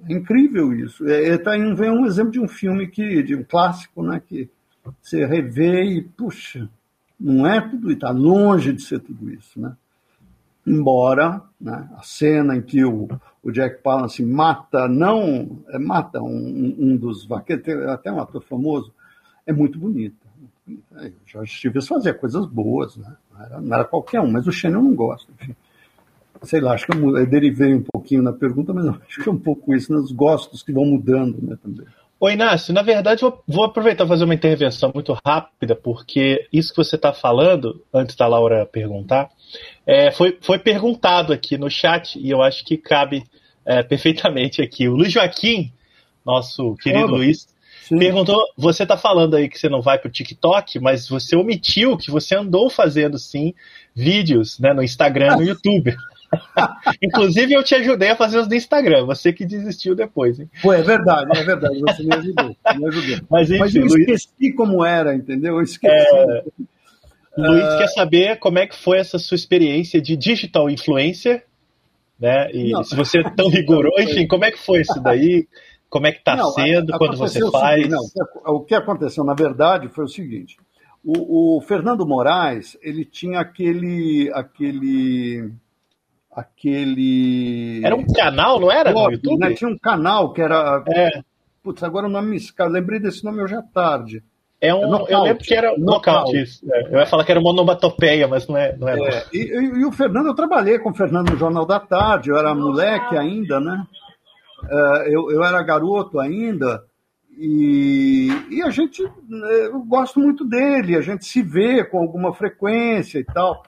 É incrível isso. É, tá em, vem um exemplo de um filme que, de um clássico, né? Que você revê e, puxa, não é tudo isso, está longe de ser tudo isso, né? Embora né, a cena em que o, o Jack Palance mata, não é, mata um, um dos vaqueiros, até um ator famoso, é muito bonita. É, Jorge Stevens fazia coisas boas, né? não, era, não era qualquer um, mas o Shannon não gosta. Enfim. sei lá, acho que eu, eu derivei um pouquinho na pergunta, mas acho que é um pouco isso, nos gostos que vão mudando né, também. Ô Inácio, na verdade vou, vou aproveitar fazer uma intervenção muito rápida, porque isso que você está falando, antes da Laura perguntar, é, foi, foi perguntado aqui no chat e eu acho que cabe é, perfeitamente aqui. O Luiz Joaquim, nosso querido Olá. Luiz, Sim. perguntou: você está falando aí que você não vai para o TikTok, mas você omitiu que você andou fazendo sim vídeos né, no Instagram e no YouTube. Inclusive, eu te ajudei a fazer os do Instagram, você que desistiu depois. Hein? Pô, é verdade, é verdade, você me ajudou. Me ajudou. Mas, enfim, Mas eu Luiz... esqueci como era, entendeu? Eu esqueci. É... Luiz uh... quer saber como é que foi essa sua experiência de digital influencer, né? E não. se você é tão rigoroso, enfim, como é que foi isso daí? Como é que está sendo quando você faz? Seguinte, não, o que aconteceu, na verdade, foi o seguinte. O, o, Fernando Moraes, ele tinha aquele, aquele aquele. Era um canal, não era? Blog, no YouTube? Né? Tinha um canal que era. É. Putz, agora o nome me escapa. Lembrei desse nome hoje à tarde. É um, é eu lembro que era nocaute. isso. É, eu ia falar que era monomatopeia, mas não é. Não é, é e, e, e, o Fernando, eu trabalhei com o Fernando no Jornal da Tarde, eu era moleque ainda, né? É, eu, eu era garoto ainda. E, e a gente, né, eu gosto muito dele, a gente se vê com alguma frequência e tal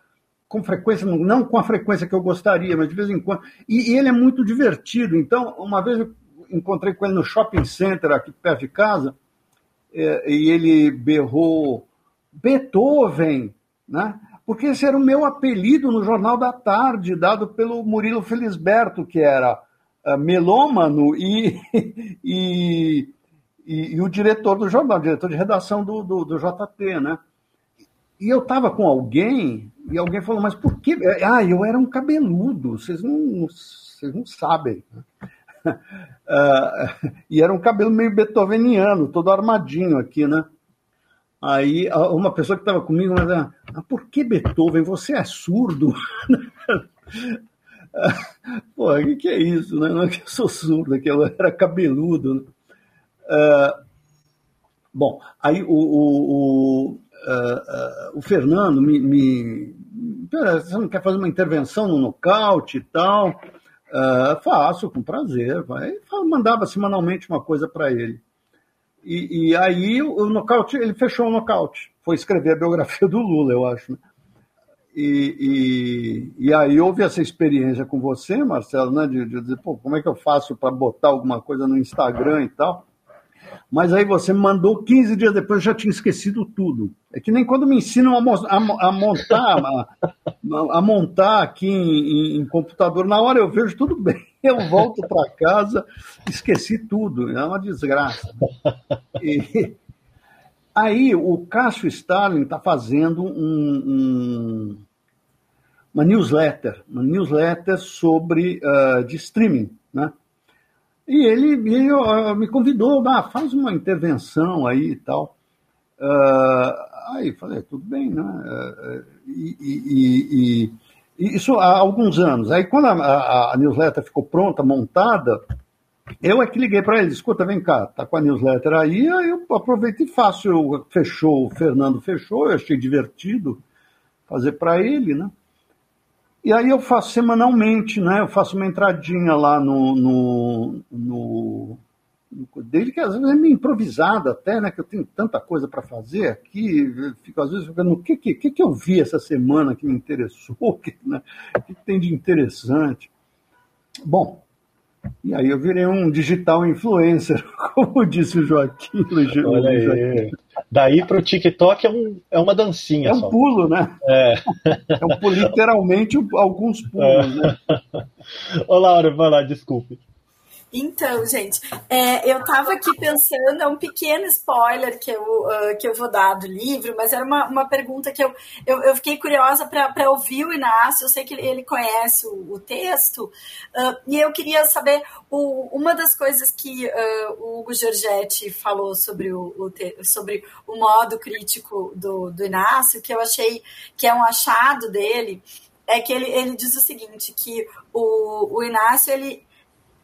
com frequência, não com a frequência que eu gostaria, mas de vez em quando. E, ele é muito divertido. Então, uma vez eu encontrei com ele no shopping center aqui perto de casa, é, e ele berrou Beethoven, né? porque esse era o meu apelido no Jornal da Tarde, dado pelo Murilo Felisberto, que era uh, melômano e, e, e, e, o diretor do jornal, diretor de redação do, do, do JT, né? E eu estava com alguém, e alguém falou, mas por que? Ah, eu era um cabeludo, vocês não, vocês não sabem. Uh, e era um cabelo meio beethoveniano, todo armadinho aqui, né? Aí uma pessoa que estava comigo, mas, ah, por que Beethoven? Você é surdo? Pô, o que, que, é isso? Né? Não é que eu sou surdo, é que eu era cabeludo. Né? Uh, bom, aí o, o, o uh, uh, o Fernando me, me, Você não quer fazer uma intervenção no nocaute e tal? Uh, faço, com prazer. Vai. Mandava semanalmente uma coisa para ele. E, e, aí o nocaute, ele fechou o nocaute. Foi escrever a biografia do Lula, eu acho. Né? E, e, e, aí houve essa experiência com você, Marcelo, né? De, de dizer, pô, como é que eu faço para botar alguma coisa no Instagram e tal? Mas aí você mandou 15 dias depois, eu já tinha esquecido tudo. É que nem quando me ensinam a, a, a montar, a, a, montar aqui em, em, computador, na hora eu vejo tudo bem. Eu volto para casa, esqueci tudo. É uma desgraça. E, aí o Cássio Stalin está fazendo um, um, uma newsletter, uma newsletter sobre uh, de streaming, né? E ele, ele uh, me convidou, ah, faz uma intervenção aí e tal. Uh, aí falei, tudo bem, né? Uh, e, e, e, isso há alguns anos. Aí quando a, a, a, newsletter ficou pronta, montada, eu é que liguei para ele, escuta, vem cá, tá com a newsletter aí, aí eu aproveitei faço, eu, fechou, o Fernando fechou, eu achei divertido fazer para ele, né? E aí eu faço semanalmente, né? Eu faço uma entradinha lá no, no, no, no dele, que às vezes é meio improvisada até, né? Que eu tenho tanta coisa para fazer aqui, fico às vezes ficando, o que, que, que eu vi essa semana que me interessou, que, né? o que tem de interessante? Bom, e aí eu virei um digital influencer, como disse o Joaquim. Olha aí. Daí para o TikTok é, um, é uma dancinha. É um só. pulo, né? É. é um, literalmente alguns pulos, é. né? Ô, Laura, vai lá, desculpe. Então, gente, é, eu estava aqui pensando, é um pequeno spoiler que eu, uh, que eu vou dar do livro, mas era uma, uma pergunta que eu, eu, eu fiquei curiosa para ouvir o Inácio, eu sei que ele, conhece o, o texto, uh, e eu queria saber o, uma das coisas que uh, o Hugo Giorgetti falou sobre o, o te, sobre o modo crítico do, do Inácio, que eu achei que é um achado dele, é que ele, ele diz o seguinte, que o, o Inácio, ele,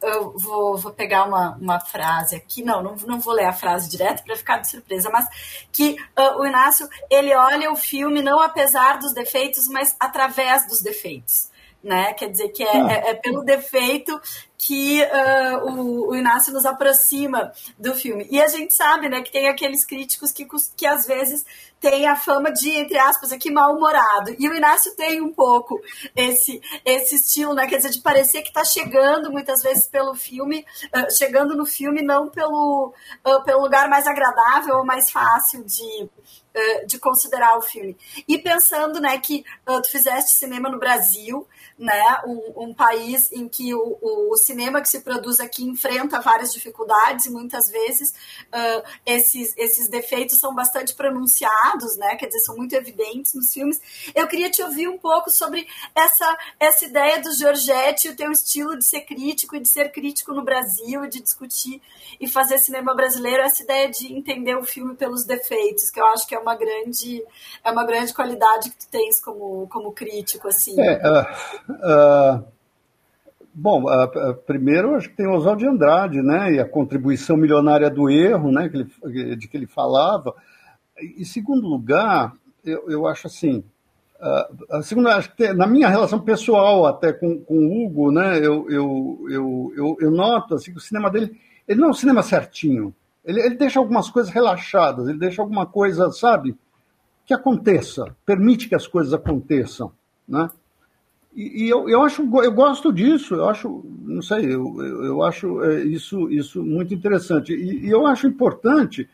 eu vou, vou pegar uma, uma frase aqui, não, não, não vou ler a frase direto para ficar de surpresa, mas que uh, o Inácio, ele olha o filme não apesar dos defeitos, mas através dos defeitos. né? Quer dizer que é, ah. é, é pelo defeito que uh, o, o, Inácio nos aproxima do filme. E a gente sabe, né, que tem aqueles críticos que, que às vezes têm a fama de, entre aspas, aqui mal-humorado. E o Inácio tem um pouco esse, esse estilo, né, quer dizer, de parecer que está chegando muitas vezes pelo filme, uh, chegando no filme não pelo, uh, pelo lugar mais agradável ou mais fácil de, de considerar o filme. E pensando, né, que tu fizeste cinema no Brasil, né, um, um país em que o, o, o, cinema que se produz aqui enfrenta várias dificuldades e muitas vezes uh, esses, esses defeitos são bastante pronunciados, né, quer dizer, são muito evidentes nos filmes. Eu queria te ouvir um pouco sobre essa, essa ideia do Giorgetti, o teu estilo de ser crítico e de ser crítico no Brasil, de discutir e fazer cinema brasileiro, essa ideia de entender o filme pelos defeitos, que eu acho que é uma grande, é uma grande qualidade que tu tens como, como crítico, assim. É, uh Uh, bom, uh, primeiro acho que tem Oswald de Andrade, né, e a contribuição milionária do erro, né, que ele, de que ele falava. E segundo lugar, eu, eu acho assim, uh, segundo, acho que tem, na minha relação pessoal até com, com o Hugo, né, eu, eu, eu, eu, eu noto assim, que o cinema dele, ele não é um cinema certinho. Ele, ele deixa algumas coisas relaxadas, ele deixa alguma coisa, sabe, que aconteça, permite que as coisas aconteçam, né? E, e eu, eu acho, eu gosto disso, eu acho, não sei, eu, eu, acho é, isso, isso muito interessante. E, e, eu acho importante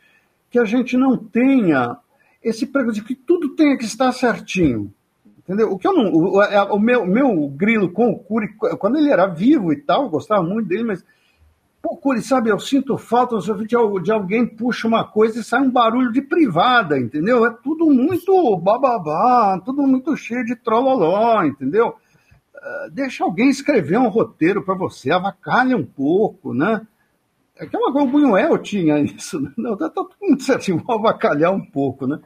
que a gente não tenha esse preconceito de que tudo tenha que estar certinho. Entendeu? O que eu não. O, é, o meu, meu grilo com o Cury, quando ele era vivo e tal, eu gostava muito dele, mas. Pô, Cury, sabe, eu sinto falta de, de alguém puxa uma coisa e sai um barulho de privada, entendeu? É tudo muito bababá, tudo muito cheio de trololó, entendeu? Ah, deixa alguém escrever um roteiro para você, avacalha um pouco, né? Aquela coisa, o Buñuel tinha isso, né? Não, tá, tá todo mundo certinho, vou avacalhar um pouco, né?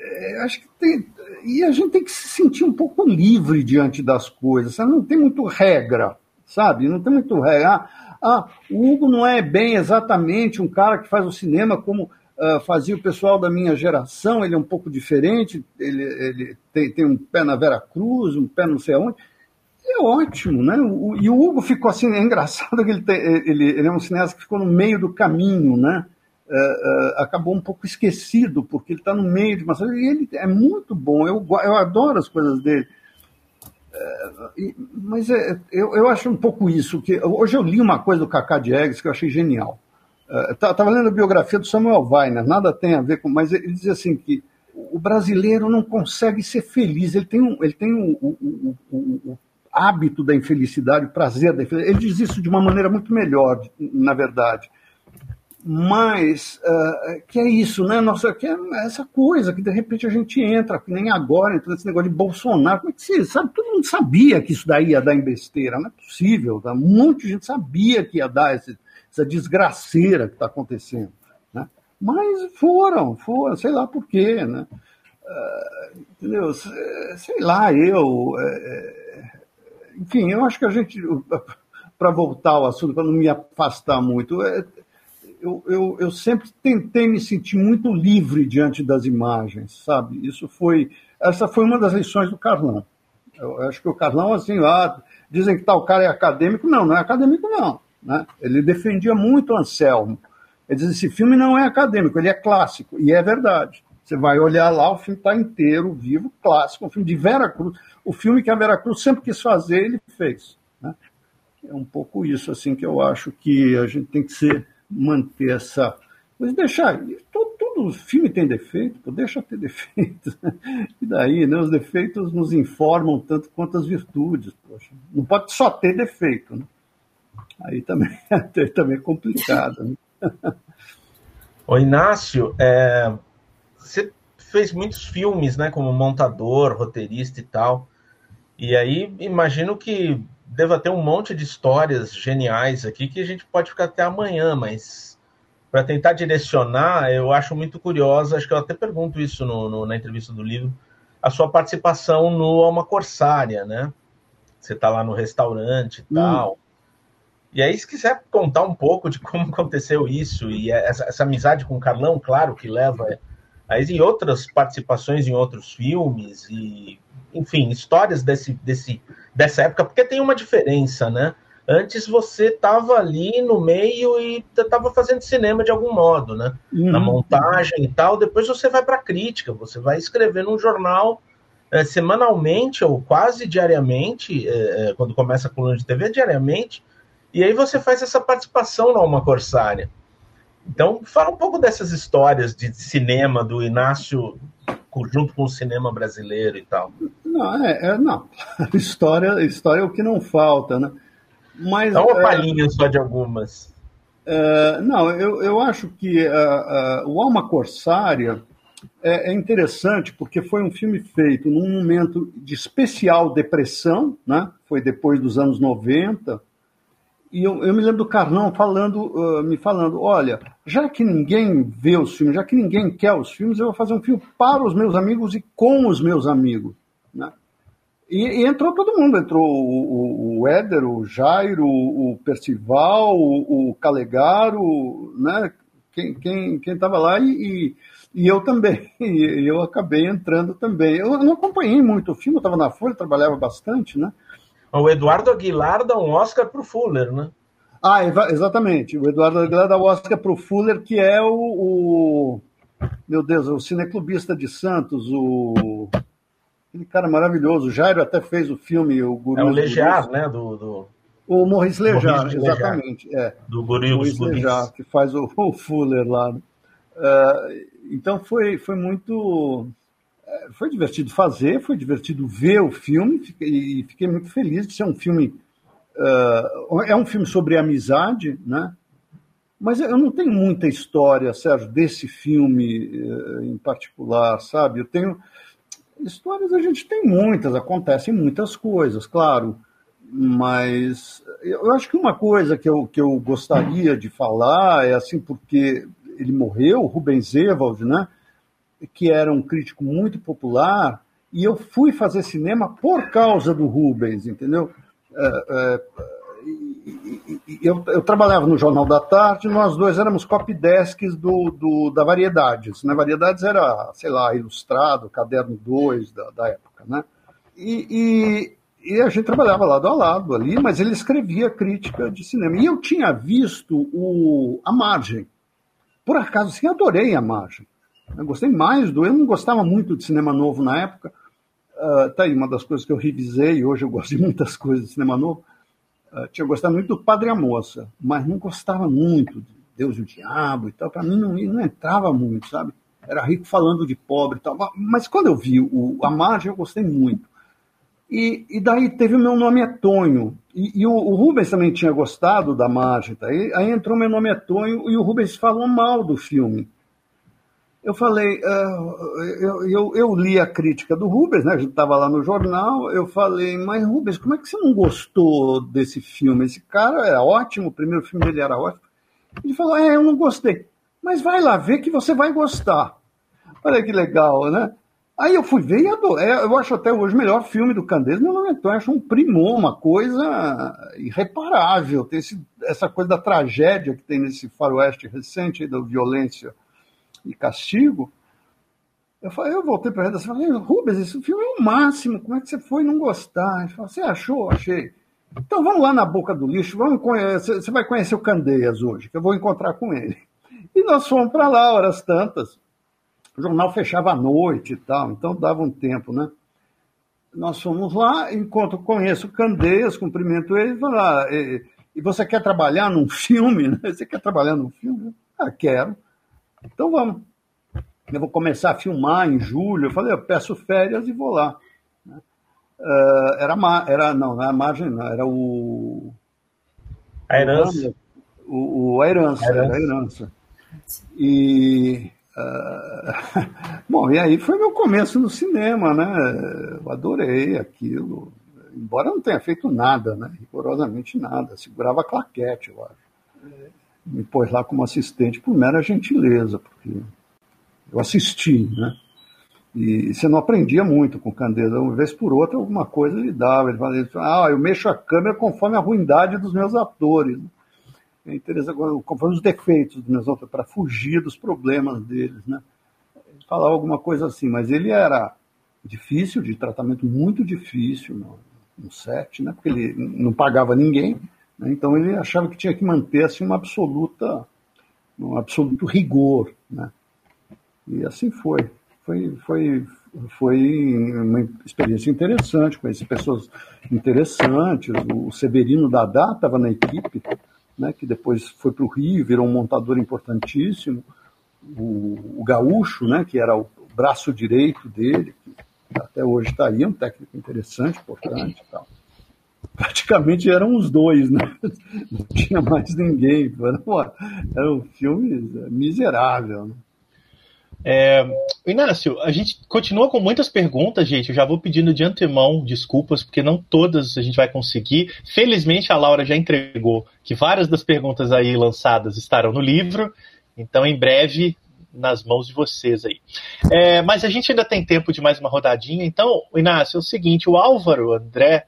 É, acho que tem, e a gente tem que se sentir um pouco livre diante das coisas, não tem muito regra, sabe? Não tem muito regra. Ah, ah, o Hugo não é bem exatamente um cara que faz o cinema como uh, fazia o pessoal da minha geração, ele é um pouco diferente, ele, ele tem, tem um pé na Vera Cruz, um pé não sei aonde é ótimo, né? O, e o Hugo ficou assim, é engraçado que ele, tem, ele, ele, é um cineasta que ficou no meio do caminho, né? É, é, acabou um pouco esquecido, porque ele está no meio de uma e ele é muito bom, eu, eu adoro as coisas dele. É, mas é, eu, eu acho um pouco isso, que hoje eu li uma coisa do Cacá Diegues que eu achei genial. Estava lendo a biografia do Samuel Weiner, nada tem a ver com, mas ele diz assim que o brasileiro não consegue ser feliz, ele tem, um, ele tem um, um, hábito da infelicidade, o prazer da infelicidade. Ele diz isso de uma maneira muito melhor, na verdade. Mas uh, que é isso, né? Nossa, que é essa coisa que de repente a gente entra, que nem agora, entra nesse negócio de Bolsonaro. Como é que você sabe? Todo mundo sabia que isso daí ia dar em besteira, não é possível. Tá? Um monte de gente sabia que ia dar esse, essa desgraceira que está acontecendo. Né? Mas foram, foram, sei lá por quê, né? Uh, entendeu? Sei lá, eu. É, enfim, eu acho que a gente, para voltar ao assunto, para não me afastar muito, é, eu, eu, eu, sempre tentei me sentir muito livre diante das imagens, sabe? Isso foi, essa foi uma das lições do Carlão. Eu acho que o Carlão, assim, ah, dizem que tal cara é acadêmico. Não, não é acadêmico, não. Né? Ele defendia muito o Anselmo. Ele diz: esse filme não é acadêmico, ele é clássico. E é verdade. Você vai olhar lá, o filme está inteiro, vivo, clássico, um filme de Vera Cruz o filme que a Veracruz sempre quis fazer, ele fez. Né? É um pouco isso assim que eu acho que a gente tem que ser, manter essa. Mas deixar. Todo, todo filme tem defeito, deixa ter defeitos. E daí, né? Os defeitos nos informam tanto quanto as virtudes. Poxa. Não pode só ter defeito. Né? Aí também, também é complicado. Né? Inácio, é, você fez muitos filmes, né, como montador, roteirista e tal. E aí imagino que deva ter um monte de histórias geniais aqui que a gente pode ficar até amanhã, mas para tentar direcionar, eu acho muito curiosa, acho que eu até pergunto isso no, no, na entrevista do livro, a sua participação no Alma Corsária, né? Você está lá no restaurante e hum. tal. E aí, se quiser contar um pouco de como aconteceu isso e essa, essa amizade com o Carlão, claro, que leva a e outras participações em outros filmes e enfim, histórias desse, desse, dessa época, porque tem uma diferença, né? Antes você estava ali no meio e estava fazendo cinema de algum modo, né? Uhum. Na montagem e tal. Depois você vai para a crítica, você vai escrever num jornal é, semanalmente ou quase diariamente, é quando começa a coluna de TV, diariamente. E aí você faz essa participação na Uma Corsária. Então, fala um pouco dessas histórias de cinema do Inácio junto com o cinema brasileiro e tal. Não, é, é não. história, história é o que não falta, né? Mas, Dá uma é, palhinha só de algumas. É, não, eu, eu acho que uh, uh, o Alma Corsária é, é, interessante porque foi um filme feito num momento de especial depressão, né? foi depois dos anos 90, e eu, eu me lembro do Carlão falando, uh, me falando, olha, já que ninguém vê os filmes, já que ninguém quer os filmes, eu vou fazer um filme para os meus amigos e com os meus amigos. Né? E, e, entrou todo mundo, entrou o, o, o Éder, o Jairo, o Percival, o, o Calegaro, né? quem estava lá e, e, e, eu também, e eu acabei entrando também. Eu não acompanhei muito o filme, eu estava na Folha, trabalhava bastante, né? O Eduardo Aguilar dá um Oscar para o Fuller, né? Ah, exatamente. O Eduardo Aguilar dá o Oscar para o Fuller, que é o, o, Meu Deus, o cineclubista de Santos, o Aquele cara maravilhoso. O Jairo até fez o filme O Guru. É o Lejar, né? Do, do... O Maurice Lejar, exatamente. Lejar. É. Do Guru Maurice Lejar, que faz o, o Fuller lá. Uh, então foi, foi muito. Foi divertido fazer, foi divertido ver o filme e fiquei muito feliz de ser um filme. Uh, é um filme sobre amizade, né? Mas eu não tenho muita história, Sérgio, desse filme uh, em particular, sabe? Eu tenho Histórias a gente tem muitas, acontecem muitas coisas, claro, mas eu acho que uma coisa que eu, que eu gostaria de falar é assim, porque ele morreu, Rubens Evald, né? Que era um crítico muito popular, e eu fui fazer cinema por causa do Rubens, entendeu? É, é, eu, eu, trabalhava no Jornal da Tarde, nós dois éramos copydesks do, do, da Variedades. Né? Variedades era, sei lá, ilustrado, caderno 2 da, da época. Né? E, e, e, a gente trabalhava lado a lado ali, mas ele escrevia crítica de cinema. E eu tinha visto o, A Margem. Por acaso, sim, adorei A Margem. Eu gostei mais do. Eu não gostava muito de cinema novo na época. Uh, tá aí uma das coisas que eu revisei. Hoje eu gosto de muitas coisas de cinema novo Uh, tinha gostado muito do Padre a Moça, mas não gostava muito de Deus e o Diabo e tal. Para mim não, não entrava muito, sabe? Era rico falando de pobre e tal. Mas quando eu vi o, a margem, eu gostei muito. E, e daí teve o meu nome é Tonho. E, e o, o, Rubens também tinha gostado da margem. Tá? aí, aí entrou meu nome é Tonho e o Rubens falou mal do filme eu falei, uh, eu, eu, eu, li a crítica do Rubens, né? A gente estava lá no jornal, eu falei, mas Rubens, como é que você não gostou desse filme? Esse cara é ótimo, o primeiro filme dele era ótimo. Ele falou, é, eu não gostei. Mas vai lá ver que você vai gostar. Olha que legal, né? Aí eu fui ver e adorei. É, eu acho até hoje o melhor filme do Candeias, meu nome então, eu acho um primor, uma coisa irreparável. Tem esse, essa coisa da tragédia que tem nesse faroeste recente, da violência e castigo, eu, falei, eu voltei para ele e falei, Rubens, esse filme é o máximo, como é que você foi não gostar? Ele falou, você achou? Achei. Então vamos lá na boca do lixo, vamos conhecer, você vai conhecer o Candeias hoje, que eu vou encontrar com ele. E nós fomos para lá, horas tantas. O jornal fechava à noite e tal, então dava um tempo, né? Nós fomos lá, encontro, conheço o Candeias, cumprimento ele, e ah, e, e você quer trabalhar num filme? Né? Você quer trabalhar num filme? Ah, quero. Então vamos. Eu vou começar a filmar em julho. Eu falei, eu peço férias e vou lá. Uh, era, era, não, não era a margem, não, era o. A herança. O, o a herança, a herança. a herança. E. Uh, bom, e aí foi meu começo no cinema, né? Eu adorei aquilo. Embora não tenha feito nada, né? Rigorosamente nada. Segurava claquete, eu acho me pôs lá como assistente por mera gentileza, porque eu assisti, né? E você não aprendia muito com o Candeias, uma vez por outra alguma coisa ele dava, ele falava, ah, eu mexo a câmera conforme a ruindade dos meus atores, é interessante, conforme os defeitos dos meus atores, para fugir dos problemas deles, né? Ele falava alguma coisa assim, mas ele era difícil, de tratamento muito difícil, um set, né? porque ele não pagava ninguém? Então ele achava que tinha que manter assim, uma absoluta, um absoluto rigor. Né? E assim foi. Foi, foi, foi uma experiência interessante, conheci pessoas interessantes. O Severino Dadá estava na equipe, né, que depois foi para o Rio, virou um montador importantíssimo. O, o Gaúcho, né, que era o braço direito dele, que até hoje está aí, é um técnico interessante, importante e tal. Praticamente eram os dois, né? não tinha mais ninguém. Era um filme miserável. Né? É, Inácio, a gente continua com muitas perguntas, gente. Eu já vou pedindo de antemão desculpas, porque não todas a gente vai conseguir. Felizmente, a Laura já entregou que várias das perguntas aí lançadas estarão no livro. Então, em breve, nas mãos de vocês aí. É, mas a gente ainda tem tempo de mais uma rodadinha. Então, Inácio, é o seguinte: o Álvaro André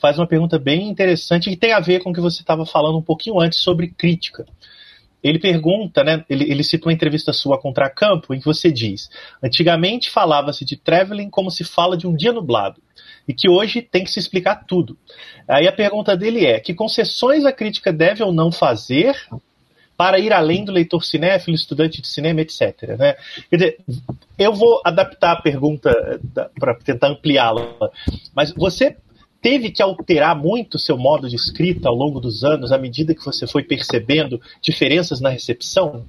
faz uma pergunta bem interessante que tem a ver com o que você estava falando um pouquinho antes sobre crítica ele pergunta, né? Ele, ele cita uma entrevista sua contra Campo, em que você diz: antigamente falava-se de traveling como se fala de um dia nublado, e que hoje tem que se explicar tudo. Aí a pergunta dele é: que concessões a crítica deve ou não fazer para ir além do leitor cinéfilo, estudante de cinema, etc. Né? Quer dizer, eu vou adaptar a pergunta eh, para tentar ampliá-la, mas você teve que alterar muito seu modo de escrita ao longo dos anos, à medida que você foi percebendo diferenças na recepção?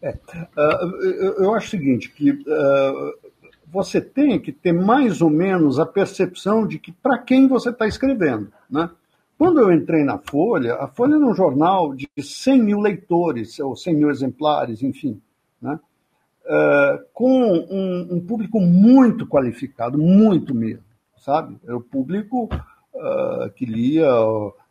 É, uh, eu acho o seguinte, que uh, você tem que ter mais ou menos a percepção de que para quem você está escrevendo. Né? Quando eu entrei na Folha, a Folha era um jornal de 100 mil leitores, ou 100 mil exemplares, enfim. Né? Uh, com um, um, público muito qualificado, muito mesmo sabe? Era o público uh, que lia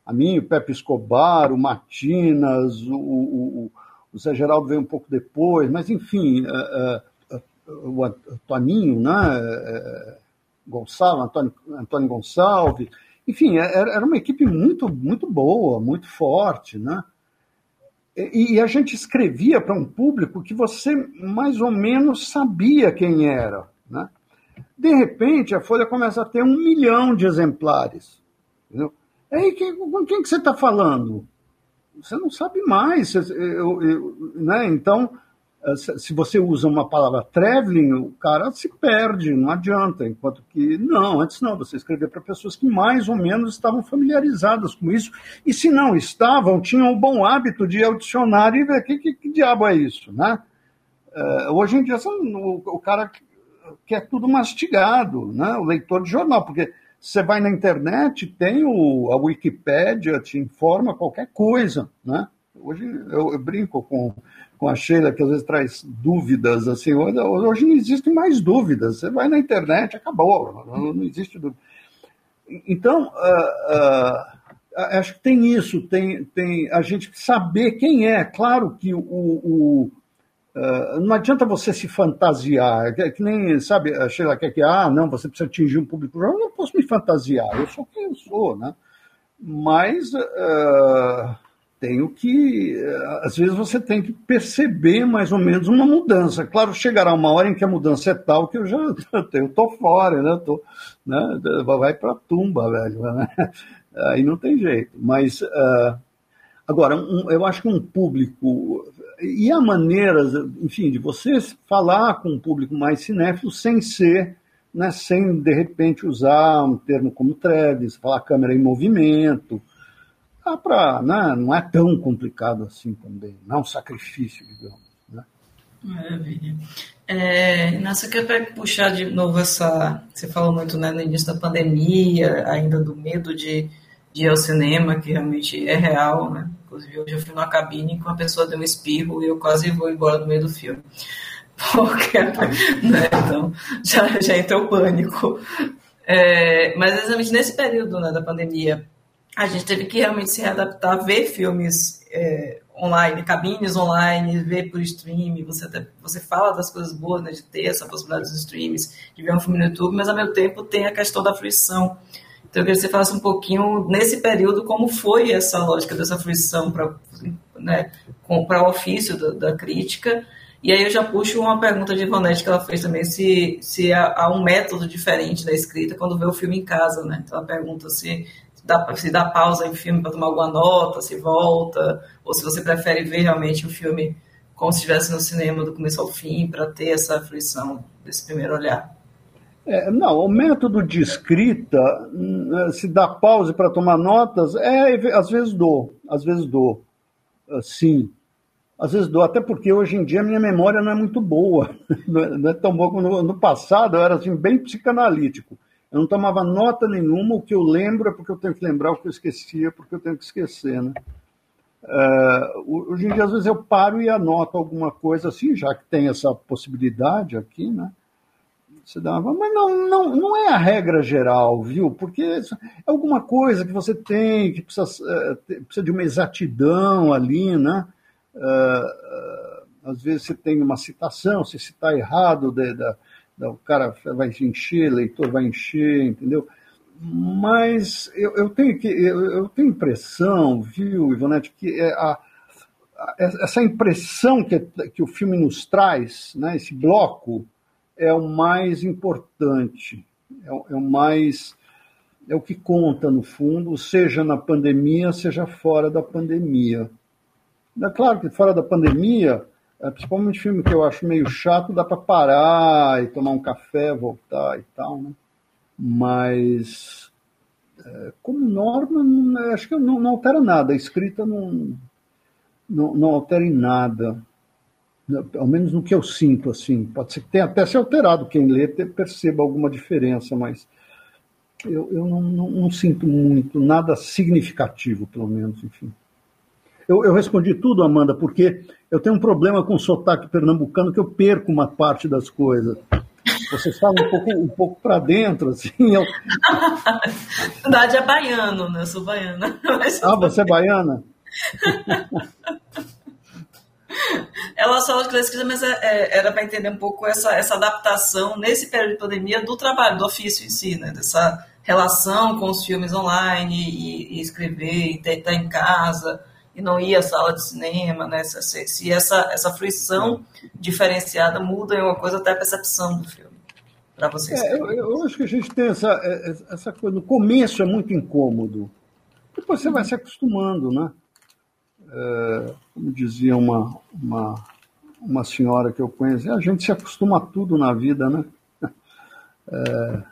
a mim, o Pepe Escobar, o Matinas, o, o, o Zé Geraldo veio um pouco depois, mas enfim, uh, uh, o Toninho, né? Gonçalves, Antônio, Antônio Gonçalves, enfim, era, era uma equipe muito, muito boa, muito forte, né? E, e a gente escrevia para um público que você mais ou menos sabia quem era, né? De repente, a Folha começa a ter um milhão de exemplares. Entendeu? Aí, quem, com quem que você está falando? Você não sabe mais. Eu, eu, né? Então, eh, se você usa uma palavra traveling, o cara se perde, não adianta. Enquanto que, não, antes não, você escrevia para pessoas que mais ou menos estavam familiarizadas com isso. E se não estavam, tinham o bom hábito de ir ao dicionário e ver que, que, que diabo é isso, né? Uh, hoje em dia, o, o cara que é tudo mastigado, né? o leitor de jornal, porque você vai na internet, tem o, a Wikipédia, te informa qualquer coisa. Né? Hoje eu, eu brinco com, com a Sheila, que às vezes traz dúvidas, assim, hoje, hoje não existem mais dúvidas, você vai na internet, acabou, não, existe dúvida. Então, uh, uh, acho que tem isso, tem, tem a gente saber quem é. Claro que o, o Uh, não adianta você se fantasiar, é que nem, sabe, a Sheila quer que, ah, não, você precisa atingir um público. Eu não posso me fantasiar, eu sou quem eu sou, né? Mas uh, tenho que, uh, às vezes você tem que perceber mais ou menos uma mudança. Claro, chegará uma hora em que a mudança é tal que eu já eu tô fora, né? Tô, né? Vai para a tumba, velho. Né? Aí não tem jeito. Mas, agora, um, eu acho que um público e há maneiras, enfim, de você falar com um público mais cinéfilo sem ser, né, sem de repente usar um termo como threads, falar câmera em movimento. Dá pra, né, não é tão complicado assim também, não é um sacrifício, digamos. Né? Maravilha. É, Inácio, eu quero puxar de novo essa. Você falou muito né, no início da pandemia, ainda do medo de, de ir ao cinema, que realmente é real, né? Inclusive, hoje eu fui numa cabine com uma pessoa deu um espirro e eu quase vou embora no meio do filme. Porque, né, então, já, já entrou pânico. É, mas exatamente nesse período né, da pandemia, a gente teve que realmente se readaptar, ver filmes é, online, cabines online, ver por streaming. Você, até, você fala das coisas boas, né, de ter essa possibilidade dos streams, de ver um filme no YouTube, mas ao mesmo tempo tem a questão da fruição então, eu queria que você falasse um pouquinho, nesse período, como foi essa lógica dessa fruição para né, o ofício da, da, crítica E aí eu já puxo uma pergunta de Ivonete que ela fez também, se, se há, há um método diferente da escrita quando vê o filme em casa, né? Então ela pergunta se dá, se dá pausa em filme para tomar alguma nota, se volta, ou se você prefere ver realmente o filme como se estivesse no cinema do começo ao fim, para ter essa fruição desse primeiro olhar. É, não, o método de escrita, hum, se dá pausa para tomar notas, é, às vezes dou, às vezes dou, ah, sim. Às vezes dou, até porque hoje em dia minha memória não é muito boa, não é tão boa como no, no passado, eu era assim, bem psicanalítico. Eu não tomava nota nenhuma, o que eu lembro é porque eu tenho que lembrar, o que eu esquecia, porque eu tenho que esquecer, né? Uh, hoje em dia, às vezes, eu paro e anoto alguma coisa assim, já que tem essa possibilidade aqui, né? Dá uma... Mas não, não, não é a regra geral, viu? Porque é alguma coisa que você tem, que precisa, uh, precisa de uma exatidão ali, né? Uh, às vezes você tem uma citação, se citar errado, de, o cara vai encher, leitor vai encher, entendeu? Mas eu, eu tenho que eu, eu, tenho impressão, viu, Ivonete, que é a, a, essa impressão que, que o filme nos traz, né, esse bloco, é o mais importante, é, é o mais é o que conta no fundo, seja na pandemia, seja fora da pandemia. É claro que fora da pandemia é, principalmente filme que eu acho meio chato, dá para parar e tomar um café, voltar e tal, né? Mas, é, como norma, não, acho que não, não, altera nada. A escrita não, não, não altera em nada. Ao menos no que eu sinto, assim. Pode ser que tenha até se alterado. Quem lê perceba alguma diferença, mas eu, eu não, não, não sinto muito, nada significativo, pelo menos, enfim. Eu, eu, respondi tudo, Amanda, porque eu tenho um problema com o sotaque pernambucano que eu perco uma parte das coisas. Vocês falam um pouco, um pouco para dentro, assim. Eu... Na verdade é baiano, né? Eu sou baiana. Ah, você é baiana? Ela só escrita, mas é, é, era para entender um pouco essa, essa adaptação nesse período de pandemia do trabalho, do ofício em si, né? Dessa relação com os filmes online e, e escrever, e estar em casa e não ir à sala de cinema, né? Se, se essa, essa fruição diferenciada muda em uma coisa até a percepção do filme para vocês. É, eu, eu, acho que a gente tem essa, é, essa coisa. No começo é muito incômodo, depois você vai se acostumando, né? Como dizia uma, uma, uma senhora que eu conheço, a gente se acostuma a tudo na vida, né? É,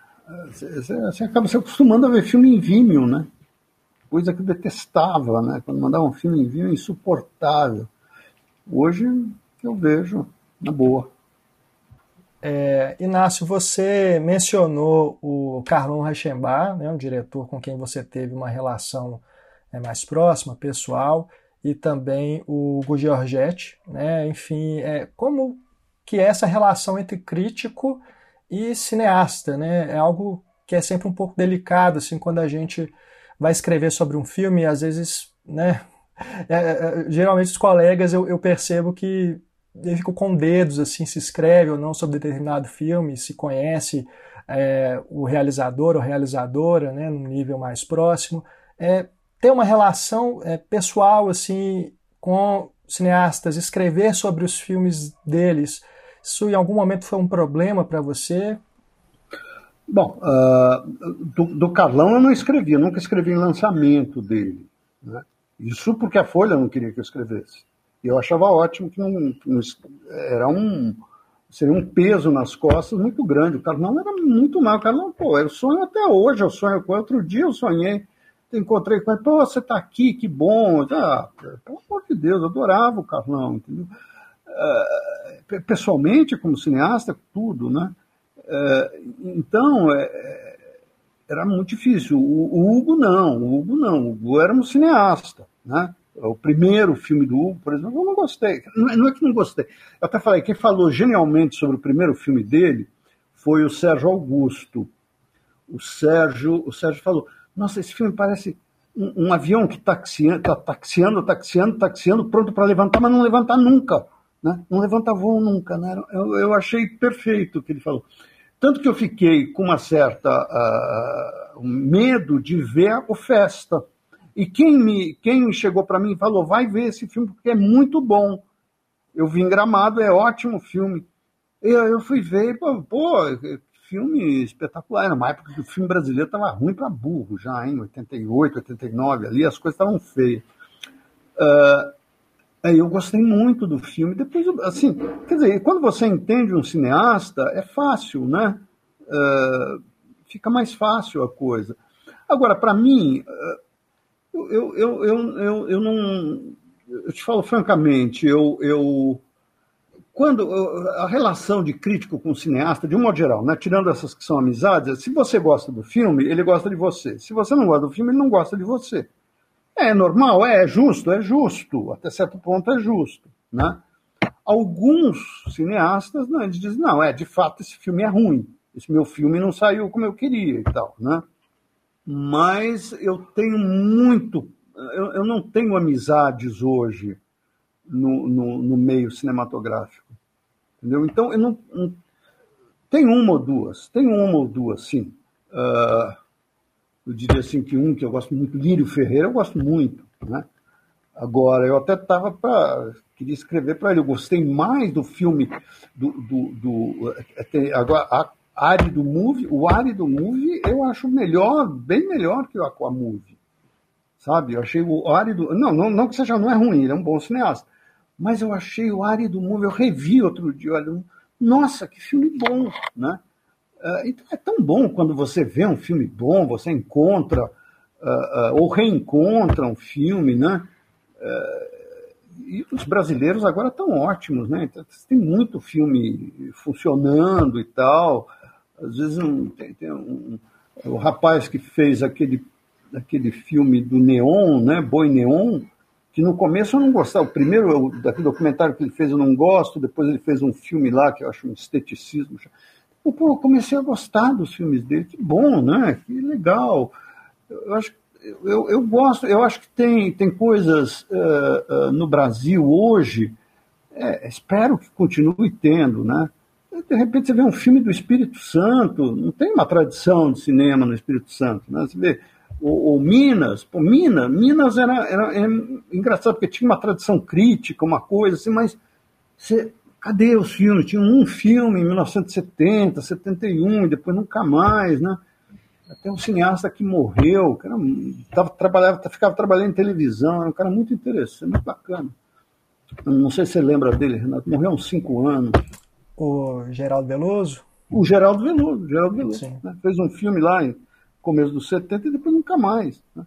você, acaba se acostumando a ver filme em Vimeo, né? coisa que eu detestava, né? Quando mandava um filme em vídeo, insuportável. Hoje eu vejo na boa. É, Inácio, você mencionou o Carlon Reichenbach, né, um diretor com quem você teve uma relação é, mais próxima, pessoal, e também o Hugo Giorgetti, né, enfim, é, como que é essa relação entre crítico e cineasta, né, é algo que é sempre um pouco delicado, assim, quando a gente vai escrever sobre um filme, às vezes, né? É, é, geralmente os colegas eu, eu percebo que eu fico com dedos assim, se escreve ou não sobre determinado filme, se conhece é, o realizador ou realizadora, né, num nível mais próximo, é, ter uma relação é, pessoal assim com cineastas, escrever sobre os filmes deles, isso em algum momento foi um problema para você? Bom, uh, do, do, Carlão eu não escrevi, eu nunca escrevi em lançamento dele. Né? Isso porque a Folha não queria que eu escrevesse. Eu achava ótimo que não, era um seria um peso nas costas muito grande. O Carlão era muito mal. O Carlão, pô, eu sonho até hoje, eu sonho com outro dia eu sonhei, encontrei com ele, pô, você está aqui, que bom. Ah, pelo amor de Deus, eu adorava o Carlão, entendeu? Uh, pessoalmente, como cineasta, tudo, né? É, então, é, é, era muito difícil. O, o, Hugo não, o Hugo não. O Hugo era um cineasta, né? O primeiro filme do Hugo, por exemplo, eu não gostei. Não é que não gostei. Eu até falei, quem falou genialmente sobre o primeiro filme dele foi o Sérgio Augusto. O Sérgio, o Sérgio falou, nossa, esse filme parece um, um avião que está taxiando, taxiando, taxiando, taxiando, pronto para levantar, mas não levantar nunca. Né? Não levanta voo nunca. Né? Eu, eu achei perfeito o que ele falou. Tanto que eu fiquei com uma certa uh, medo de ver o Festa. E quem me, quem chegou para mim e falou, vai ver esse filme porque é muito bom. Eu vi em Gramado, é ótimo filme. Eu, eu fui ver, pô, pô, filme espetacular. Era uma época que o filme brasileiro estava ruim para burro já, em 88, 89, ali as coisas estavam feias. Uh, eu gostei muito do filme. Depois, assim, quer dizer, quando você entende um cineasta, é fácil, né? Uh, fica mais fácil a coisa. Agora, para mim, uh, eu, eu, eu, eu, eu não. Eu te falo francamente, eu, eu quando a relação de crítico com cineasta, de um modo geral, né, tirando essas que são amizades, se você gosta do filme, ele gosta de você. Se você não gosta do filme, ele não gosta de você. É normal, é, é justo, é justo, até certo ponto é justo, né? Alguns cineastas, né, eles dizem, não, é, de fato esse filme é ruim, esse meu filme não saiu como eu queria e tal, né? Mas eu tenho muito, eu, eu não tenho amizades hoje no, no, no, meio cinematográfico, entendeu? Então, eu não, não, tem uma ou duas, tem uma ou duas, sim. Uh, eu diria assim que um que eu gosto muito, Lírio Ferreira, eu gosto muito, né? Agora, eu até estava para. Queria escrever para ele, eu gostei mais do filme do. do, do é, agora, a Ari do Movie, o Ari do Movie eu acho melhor, bem melhor que o Aquamovie. Sabe? Eu achei o Ari do. Não, não, não que seja, não é ruim, ele é um bom cineasta. Mas eu achei o Ari do Movie, eu revi outro dia, olha, nossa, que filme bom, né? Uh, então é tão bom quando você vê um filme bom, você encontra uh, uh, ou reencontra um filme, né? e os brasileiros agora estão ótimos, né? Então, tem muito filme funcionando e tal. Às vezes um, tem, tem um, o rapaz que fez aquele, aquele filme do Neon, né? Boi Neon, que no começo eu não gostava. O primeiro, daquele documentário que ele fez eu não gosto, depois ele fez um filme lá que eu acho um esteticismo pô, eu comecei a gostar dos filmes dele. Que bom, né? Que legal. Eu acho eu, eu gosto, eu acho que tem, tem coisas uh, uh, no Brasil hoje, é, espero que continue tendo, né? De repente você vê um filme do Espírito Santo, não tem uma tradição de cinema no Espírito Santo, né? Você vê o, o Minas, pô, Minas, Minas era, era, era, engraçado porque tinha uma tradição crítica, uma coisa assim, mas você, Cadê os filmes? Tinha um filme em 1970, 71, e depois nunca mais, né? Até um cineasta que morreu, que era, tava, trabalhava, ficava trabalhando em televisão, era um cara muito interessante, muito bacana. Não sei se você lembra dele, Renato, morreu há uns cinco anos. O Geraldo Veloso? O Geraldo Veloso, Geraldo Veloso. Né? Fez um filme lá em começo dos 70 e depois nunca mais. Né?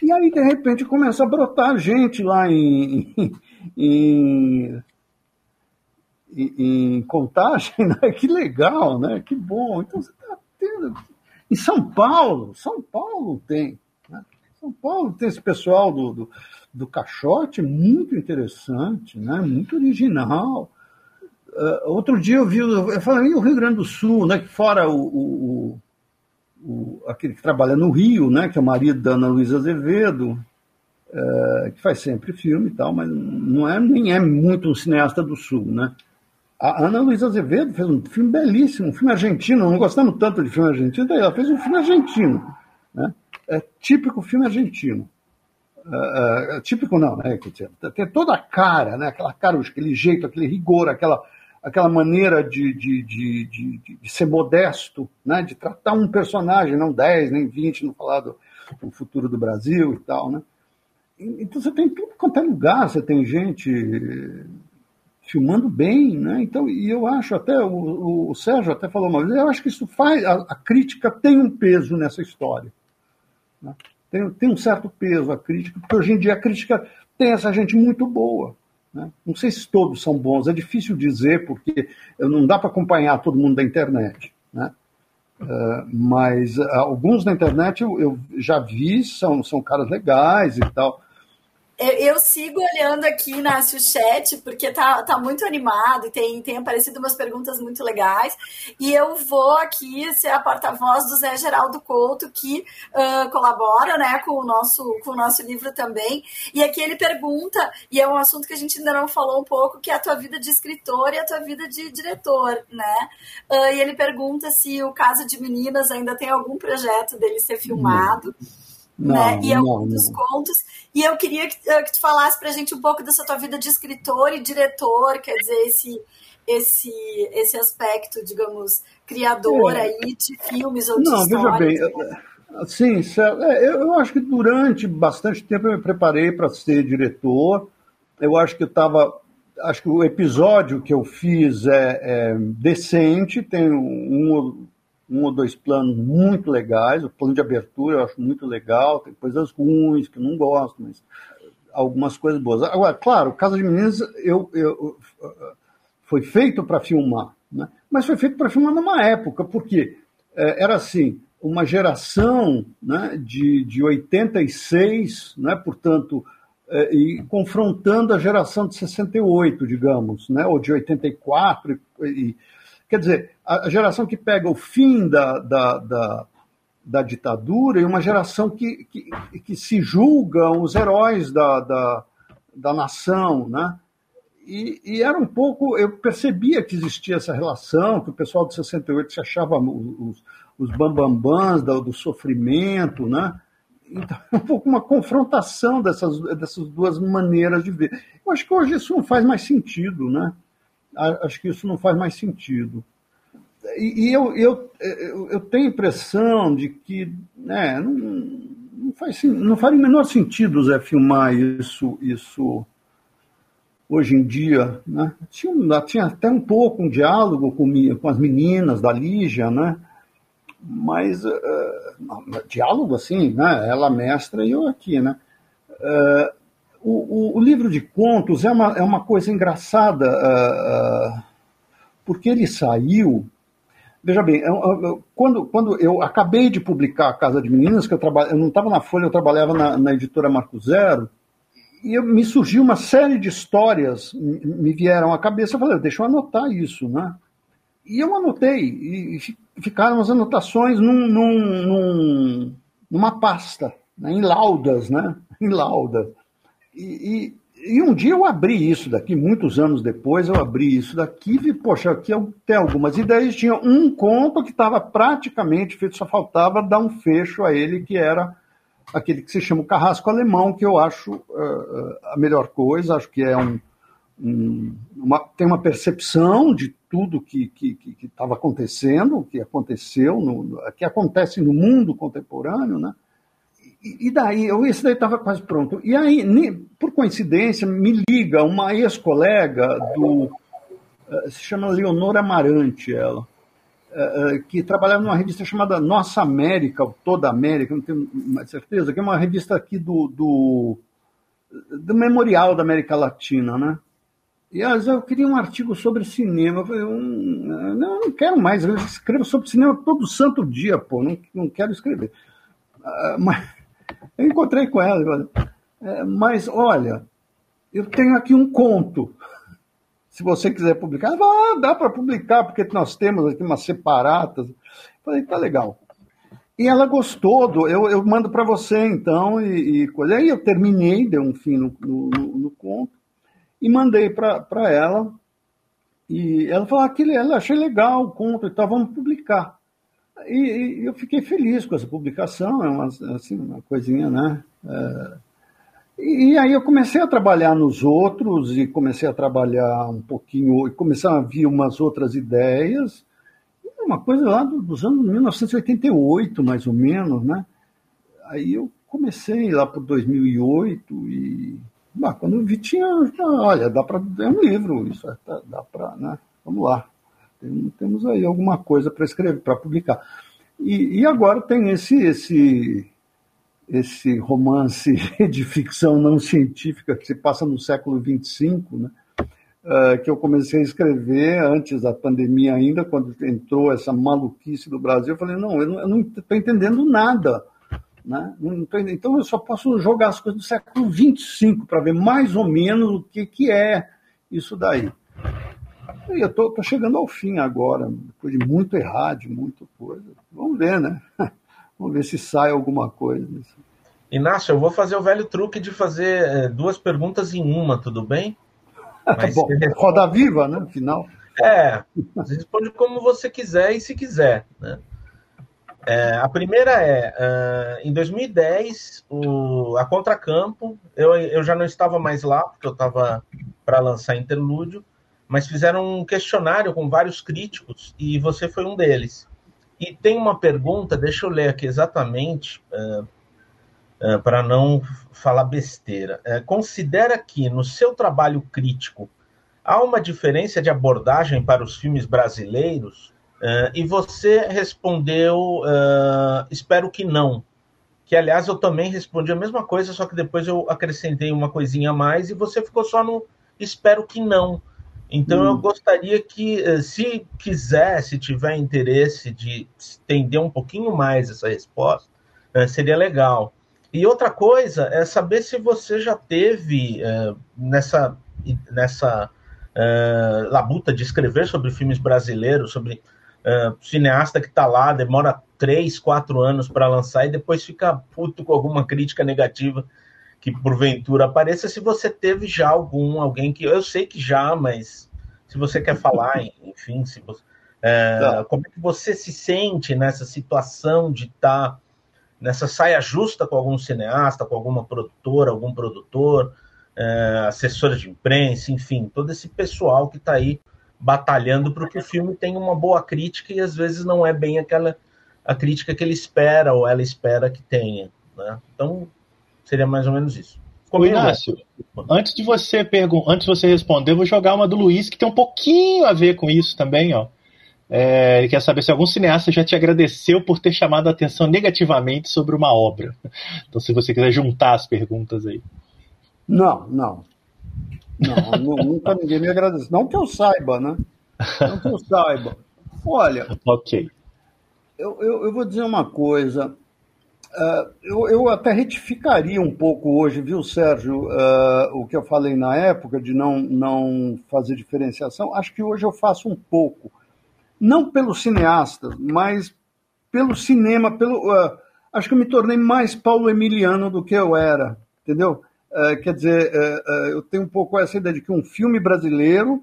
E aí, de repente, começa a brotar gente lá em, em em, contagem, né? que legal, né? que bom. Então você está tendo. Em São Paulo, São Paulo tem. Né? São Paulo tem esse pessoal do, do, do caixote muito interessante, né? muito original. Uh, outro dia eu vi, eu falei, o Rio Grande do Sul, né? que fora o, o, o, aquele que trabalha no Rio, né? que é o marido da Ana Luísa Azevedo, uh, que faz sempre filme e tal, mas não é, nem é muito um cineasta do Sul, né? A Ana Luísa Azevedo fez um filme belíssimo, um filme argentino, não gostamos tanto de filme argentino, ela fez um filme argentino. Né? É típico filme argentino. É, é, típico não, né? Tem toda a cara, né? aquela cara, aquele jeito, aquele rigor, aquela, aquela maneira de, de, de, de, de ser modesto, né? de tratar um personagem, não 10, nem 20, não falar do, do futuro do Brasil e tal. Né? Então você tem tudo quanto é lugar, você tem gente filmando bem, né? Então, e eu acho até, o, o Sérgio até falou uma vez, eu acho que isso faz, a, a crítica tem um peso nessa história. Né? Tem, tem um certo peso a crítica, porque hoje em dia a crítica tem essa gente muito boa. Né? Não sei se todos são bons, é difícil dizer, porque não dá para acompanhar todo mundo da internet. Né? Uh, mas uh, alguns da internet eu, eu, já vi, são, são caras legais e tal. Eu sigo olhando aqui, Inácio, o chat, porque tá, tá muito animado e tem, tem aparecido umas perguntas muito legais. E eu vou aqui ser a porta-voz do Zé Geraldo Couto, que uh, colabora né, com, o nosso, com o nosso livro também. E aqui ele pergunta, e é um assunto que a gente ainda não falou um pouco, que é a tua vida de escritor e a tua vida de diretor, né? Uh, e ele pergunta se o caso de meninas ainda tem algum projeto dele ser filmado. Não, né? E é um dos contos. E eu queria que, eh, que tu falasse pra gente um pouco dessa tua vida de escritor e diretor, quer dizer, esse, esse, esse aspecto, digamos, criador é. aí de filmes ou de Não, veja bem, Sim, é, eu acho que durante bastante tempo eu me preparei para ser diretor. Eu acho que eu estava. Acho que o episódio que eu fiz é, é decente, tem um, um, ou dois planos muito legais. O plano de abertura eu acho muito legal, tem coisas ruins que eu não gosto, mas algumas coisas boas. Agora, claro, Casa de Meninas eu, eu, foi feito para filmar, né? mas foi feito para filmar numa época, porque é, era assim uma geração né, de, de 86, né, portanto, é, e confrontando a geração de 68, digamos, né, ou de 84. E, e, quer dizer, a, geração que pega o fim da, da, da, da ditadura e uma geração que, que, que se julgam os heróis da, da, da nação, né? E, e, era um pouco, eu percebia que existia essa relação, que o pessoal de 68 se achava os, os bambambãs do, do sofrimento, né? Então, um pouco uma confrontação dessas, dessas duas maneiras de ver. Eu acho que hoje isso não faz mais sentido, né? Acho que isso não faz mais sentido. E, e eu, eu, eu, tenho a impressão de que né, não, não, faz, não faz o menor sentido, Zé, filmar isso, isso hoje em dia. Né? Tinha, tinha até um pouco um diálogo com, com as meninas da Lígia, né? mas uh, diálogo assim, né? Ela mestra e eu aqui, né? Uh, o, o, livro de contos é uma, é uma coisa engraçada, uh, porque ele saiu. Veja bem, eu, quando, quando eu acabei de publicar A Casa de Meninas, que eu, trabalho, eu não estava na Folha, eu trabalhava na, na editora Marco Zero, e eu, me surgiu uma série de histórias, me vieram à cabeça, eu falei, deixa eu anotar isso, né? E eu anotei, e ficaram as anotações num, num, num, numa pasta, né, em laudas, né? Em laudas. E, e, um dia eu abri isso daqui, muitos anos depois, eu abri isso daqui e vi, poxa, aqui tem algumas ideias. Tinha um conto que estava praticamente feito, só faltava dar um fecho a ele, que era aquele que se chama o Carrasco Alemão, que eu acho uh, a melhor coisa, acho que é um, um uma, tem uma percepção de tudo que estava acontecendo, que aconteceu, no, que acontece no mundo contemporâneo, né? E, daí, eu, esse daí estava quase pronto. E aí, por coincidência, me liga uma ex-colega do. Uh, se chama Leonora Amarante, ela. Uh, que trabalhava numa revista chamada Nossa América, Toda América, não tenho mais certeza, que é uma revista aqui do, do, do Memorial da América Latina, né? E vezes eu queria um artigo sobre cinema. Eu falei, um, não, não quero mais, eu escrevo sobre cinema todo santo dia, pô, não, não quero escrever. Uh, mas eu encontrei com ela, é, mas olha, eu tenho aqui um conto. Se você quiser publicar, ah, dá para publicar, porque nós temos aqui umas separatas. Eu falei, tá legal. E ela gostou, do, eu, eu mando para você então, e, e Aí eu terminei, dei um fim no, no, no conto e mandei para ela. E ela falou: aquele, ela achei legal o conto e tal, vamos publicar. E, e, eu fiquei feliz com essa publicação, é uma, assim, uma coisinha, né? É, e, aí eu comecei a trabalhar nos outros e comecei a trabalhar um pouquinho, e começaram a vir umas outras ideias, uma coisa lá dos anos 1988, mais ou menos, né? Aí eu comecei lá por 2008 e Bah, quando eu vi, tinha. Olha, dá para. É um livro, isso é, tá, dá para. Né? Vamos lá. Tem, temos aí alguma coisa para escrever, para publicar. E, e agora tem esse, esse, esse romance de ficção não científica que se passa no século XXV, né? Uh, que eu comecei a escrever antes da pandemia ainda, quando entrou essa maluquice do Brasil. Eu falei, não, eu não estou entendendo nada. Né? Então eu só posso jogar as coisas do século XXV para ver mais ou menos o que, que é isso daí. E eu estou chegando ao fim agora, depois de muito errar, de muita coisa. Vamos ver, né? Vamos ver se sai alguma coisa. Inácio, eu vou fazer o velho truque de fazer é, duas perguntas em uma, tudo bem? Mas Bom, roda viva, né? No final. É, responde como você quiser e se quiser, né? É, a primeira é, uh, em 2010, o, a Contracampo, eu, eu já não estava mais lá, porque eu estava para lançar Interlúdio, mas fizeram um questionário com vários críticos e você foi um deles. E tem uma pergunta, deixa eu ler aqui exatamente, uh, uh, para não falar besteira. considera que no seu trabalho crítico há uma diferença de abordagem para os filmes brasileiros? Uh, e você respondeu, uh, espero que não. Que, aliás, eu também respondi a mesma coisa, só que depois eu acrescentei uma coisinha a mais e você ficou só no espero que não. Então, hum. eu gostaria que, uh, se quiser, se tiver interesse de estender um pouquinho mais essa resposta, seria legal. E outra coisa é saber se você já teve nessa, nessa labuta de escrever sobre filmes brasileiros, sobre Uh, cineasta que está lá, demora três, quatro anos para lançar e depois fica puto com alguma crítica negativa que porventura apareça. Se você teve já algum, alguém que. Eu sei que já, mas se você quer falar, enfim, se você, uh, como é que você se sente nessa situação de estar tá nessa saia justa com algum cineasta, com alguma produtora, algum produtor, uh, assessora de imprensa, enfim, todo esse pessoal que está aí batalhando para que o filme tenha uma boa crítica e às vezes não é bem aquela a crítica que ele espera ou ela espera que tenha. Né? Então, seria mais ou menos isso. Ô, Inácio, antes de você perguntar, antes de você responder, eu vou jogar uma do Luiz que tem um pouquinho a ver com isso também, ó. É, ele quer saber se algum cineasta já te agradeceu por ter chamado a atenção negativamente sobre uma obra. Então, se você quiser juntar as perguntas aí. Não, não. Não, nunca ninguém me agradeceu. Não que eu saiba, né? Não que eu saiba. Olha. Ok. Eu, eu, eu vou dizer uma coisa. Uh, eu, eu até retificaria um pouco hoje, viu, Sérgio, uh, o que eu falei na época de não, não fazer diferenciação. Acho que hoje eu faço um pouco. Não pelo cineasta, mas pelo cinema, pelo. Uh, acho que eu me tornei mais Paulo Emiliano do que eu era, entendeu? Quer dizer, uh, uh, eu tenho um pouco essa ideia de que um filme brasileiro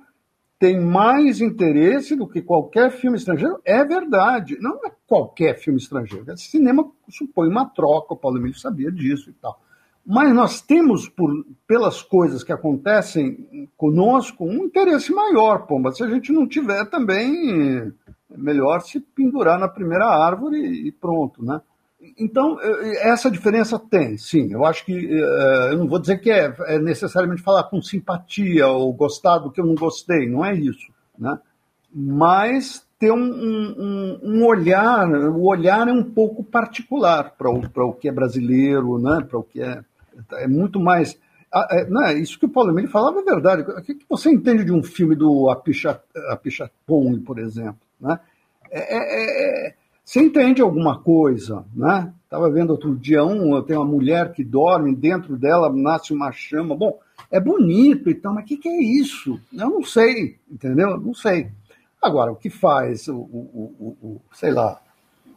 tem mais interesse do que qualquer filme estrangeiro. É verdade, não é qualquer filme estrangeiro. Esse cinema supõe uma troca, o Paulo Emílio sabia disso e tal. Mas nós temos, por, pelas coisas que acontecem conosco, um interesse maior, Pomba. Se a gente não tiver também, é melhor se pendurar na primeira árvore e pronto, né? Então, essa diferença tem, sim. Eu acho que, eh, eu não vou dizer que é, é necessariamente falar com simpatia ou gostar do que eu não gostei, não é isso. Né? Mas ter um, um, um olhar, o olhar é um pouco particular para o, o que é brasileiro, né? para o que é. É muito mais. É, né? Isso que o Paulo Emílio falava é verdade. O que você entende de um filme do Apichatpong, por exemplo? Né? é, é, é você entende alguma coisa, né? Estava vendo outro dia um, tem uma mulher que dorme, dentro dela nasce uma chama. Bom, é bonito então, mas o que, que, é isso? Eu não sei, entendeu? Não sei. Agora, o que faz o, o, o, o sei lá,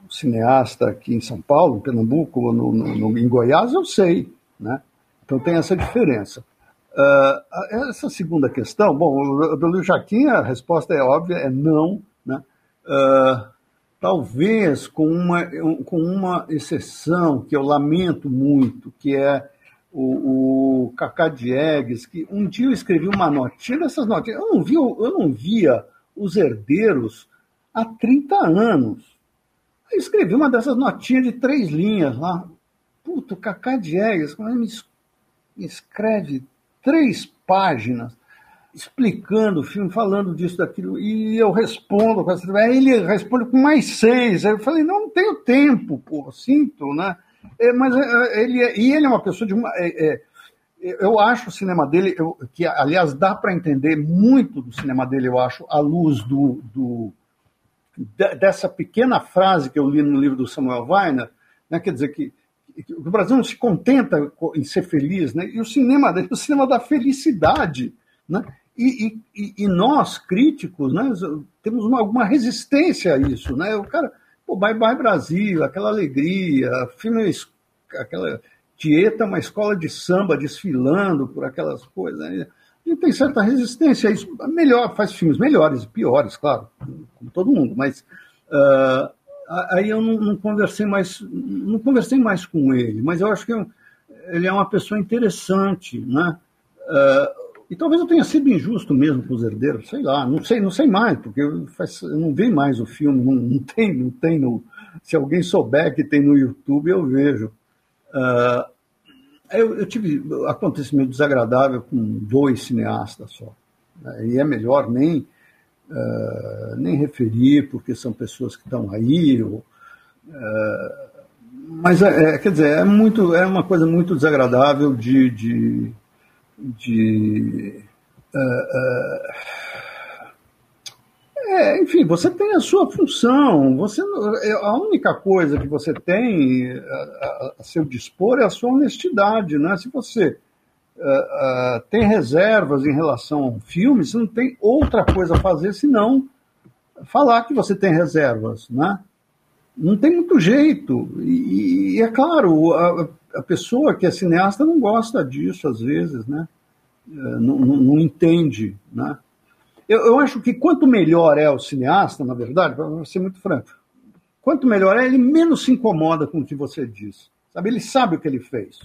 o cineasta aqui em São Paulo, em Pernambuco, no, no, no, em Goiás, eu sei, né? Então tem essa diferença. Uh, essa segunda questão, bom, do Jaquim a resposta é óbvia, é não, né? Uh, talvez com uma, com uma exceção que eu lamento muito, que é o, o Cacá Diegues, que um dia eu escrevi uma notinha dessas notinhas. Eu não, via, eu não via os herdeiros há 30 anos. Eu escrevi uma dessas notinhas de três linhas lá. Puta, o Cacá Diegues, como ele me escreve três páginas explicando o filme, falando disso, daquilo, e eu respondo. Aí ele responde com mais seis. Aí eu falei, não, não tenho tempo, pô, sinto, né? É, mas é, é ele é, e ele é uma pessoa de uma. É, é, eu acho o cinema dele, eu, que aliás dá para entender muito do cinema dele, eu acho, à luz do, do, dessa pequena frase que eu li no livro do Samuel Weiner, né, quer dizer que, o Brasil não se contenta em ser feliz, né, e o cinema é o cinema da felicidade. Né? E, e, e, nós, críticos, né, temos uma, alguma resistência a isso. Né? O cara, pô, Bye Bye Brasil, aquela alegria, filme, aquela Tieta, uma escola de samba desfilando por aquelas coisas. Né? Tem certa resistência a isso. Melhor, faz filmes melhores e piores, claro, como todo mundo, mas uh, aí eu não, não, conversei mais, não conversei mais com ele, mas eu acho que ele é uma pessoa interessante, né? Uh, e talvez eu tenha sido injusto mesmo com os herdeiros, sei lá, não sei, não sei mais, porque eu, faz, eu não vi mais o filme, não, não, tem, não tem no. Se alguém souber que tem no YouTube, eu vejo. Uh, eu, eu, tive acontecimento desagradável com dois cineastas só. Né? E é melhor nem, uh, nem referir, porque são pessoas que estão aí. Ou, uh, mas, é, é, quer dizer, é, muito, é uma coisa muito desagradável de. de, de é, enfim, você tem a sua função. Você, é, a única coisa que você tem a, a seu dispor é a sua honestidade. Né? Se você uh, uh, tem reservas em relação ao filme, você não tem outra coisa a fazer senão falar que você tem reservas. Né? Não tem muito jeito. E, e é claro, a, pessoa que é cineasta não gosta disso às vezes, né? Uh, não, não, não entende. Né? Eu, eu acho que quanto melhor é o cineasta, na verdade, para ser muito franco, quanto melhor é, ele menos se incomoda com o que você diz. Sabe? Ele sabe o que ele fez.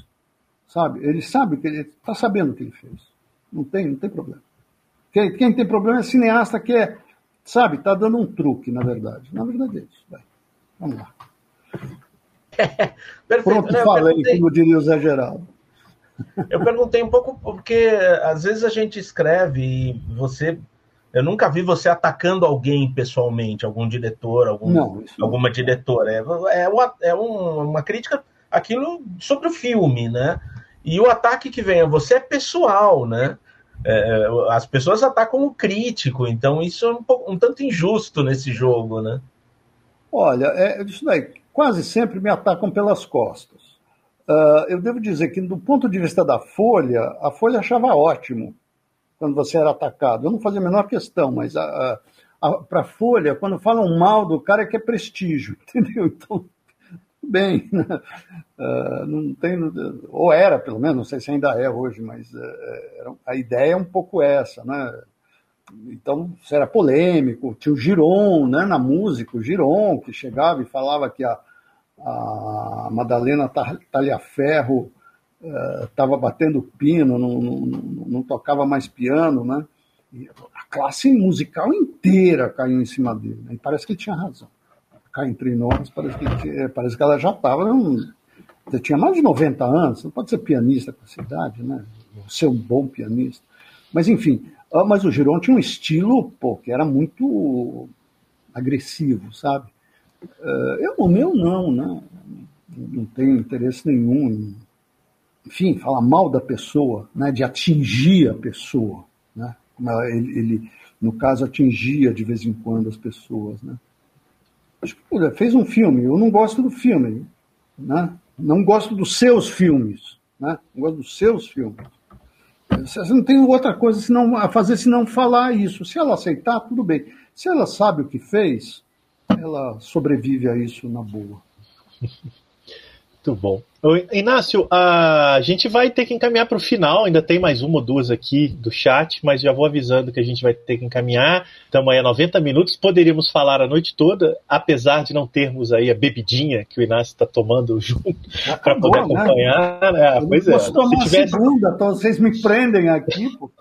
Sabe? Ele sabe que ele está sabendo o que ele fez. Não tem, não tem problema. Quem, quem tem problema é cineasta que é, sabe, está dando um truque, na verdade. Na verdade é isso. Vai. Vamos lá. Perfeito. Pronto, Não, falei, como diria o Zé Geraldo. Eu perguntei um pouco porque às vezes a gente escreve e você eu nunca vi você atacando alguém pessoalmente, algum diretor, algum, não, alguma diretora. É, é, uma, é uma crítica aquilo sobre o filme, né? E o ataque que vem a você é pessoal, né? É, as pessoas atacam o crítico, então isso é um, pouco, um tanto injusto nesse jogo, né? Olha, é, isso daí, quase sempre me atacam pelas costas. Uh, eu devo dizer que, do ponto de vista da Folha, a Folha achava ótimo quando você era atacado. Eu não fazia a menor questão, mas para a Folha, quando falam mal do cara, é que é prestígio, entendeu? Então, bem, uh, não tem, ou era pelo menos, não sei se ainda é hoje, mas uh, a ideia é um pouco essa, né? Então, era polêmico, tinha o Giron, né, na música, o Giron, que chegava e falava que a, a Madalena Talhaferro estava uh, batendo pino, não, não, não, tocava mais piano, né? E a classe musical inteira caiu em cima dele, né? e parece que ele tinha razão. Cá entre nós, parece que, parece que ela já estava. Você tinha mais de 90 anos, não pode ser pianista com essa idade, né? Ser um bom pianista. Mas, enfim, ah, mas o Giron tinha um estilo pô, que era muito agressivo, sabe? Uh, eu, o meu, não, né? Não tenho interesse nenhum em enfim, falar mal da pessoa, né, de atingir a pessoa, né, ele, ele, no caso, atingia de vez em quando as pessoas, né. Acho que fez um filme, eu não gosto do filme, né, não gosto dos seus filmes, né, não gosto dos seus filmes. Você não tem outra coisa senão, a fazer senão falar isso. Se ela aceitar, tudo bem. Se ela sabe o que fez, ela sobrevive a isso na boa. Muito bom. Inácio, a gente vai ter que encaminhar para o final, ainda tem mais uma ou duas aqui do chat, mas já vou avisando que a gente vai ter que encaminhar. Estamos aí a 90 minutos, poderíamos falar a noite toda, apesar de não termos aí a bebidinha que o Inácio está tomando junto para poder né? acompanhar. Né? Né? Pois é. Se tivesse... segunda, então vocês me prendem aqui, pô.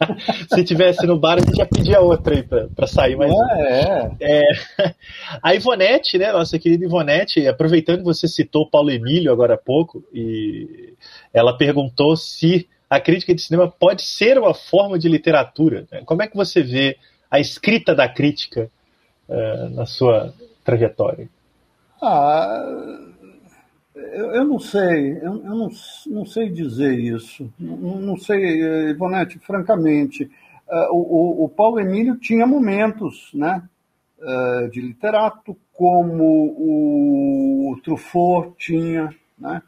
Se tivesse no bar, a gente já pedia outra aí para sair mais. É, é. é, A Ivonete, né, nossa querida Ivonete, aproveitando que você citou Paulo Emílio agora há pouco, e ela perguntou se a crítica de cinema pode ser uma forma de literatura. Né? Como é que você vê a escrita da crítica uh, na sua trajetória? Ah, eu, eu não sei, eu, eu não, não, sei dizer isso. Não, não sei, Ivonete, francamente. Uh, o, o, Paulo Emílio tinha momentos né, uh, de literato, como o Truffaut tinha, né?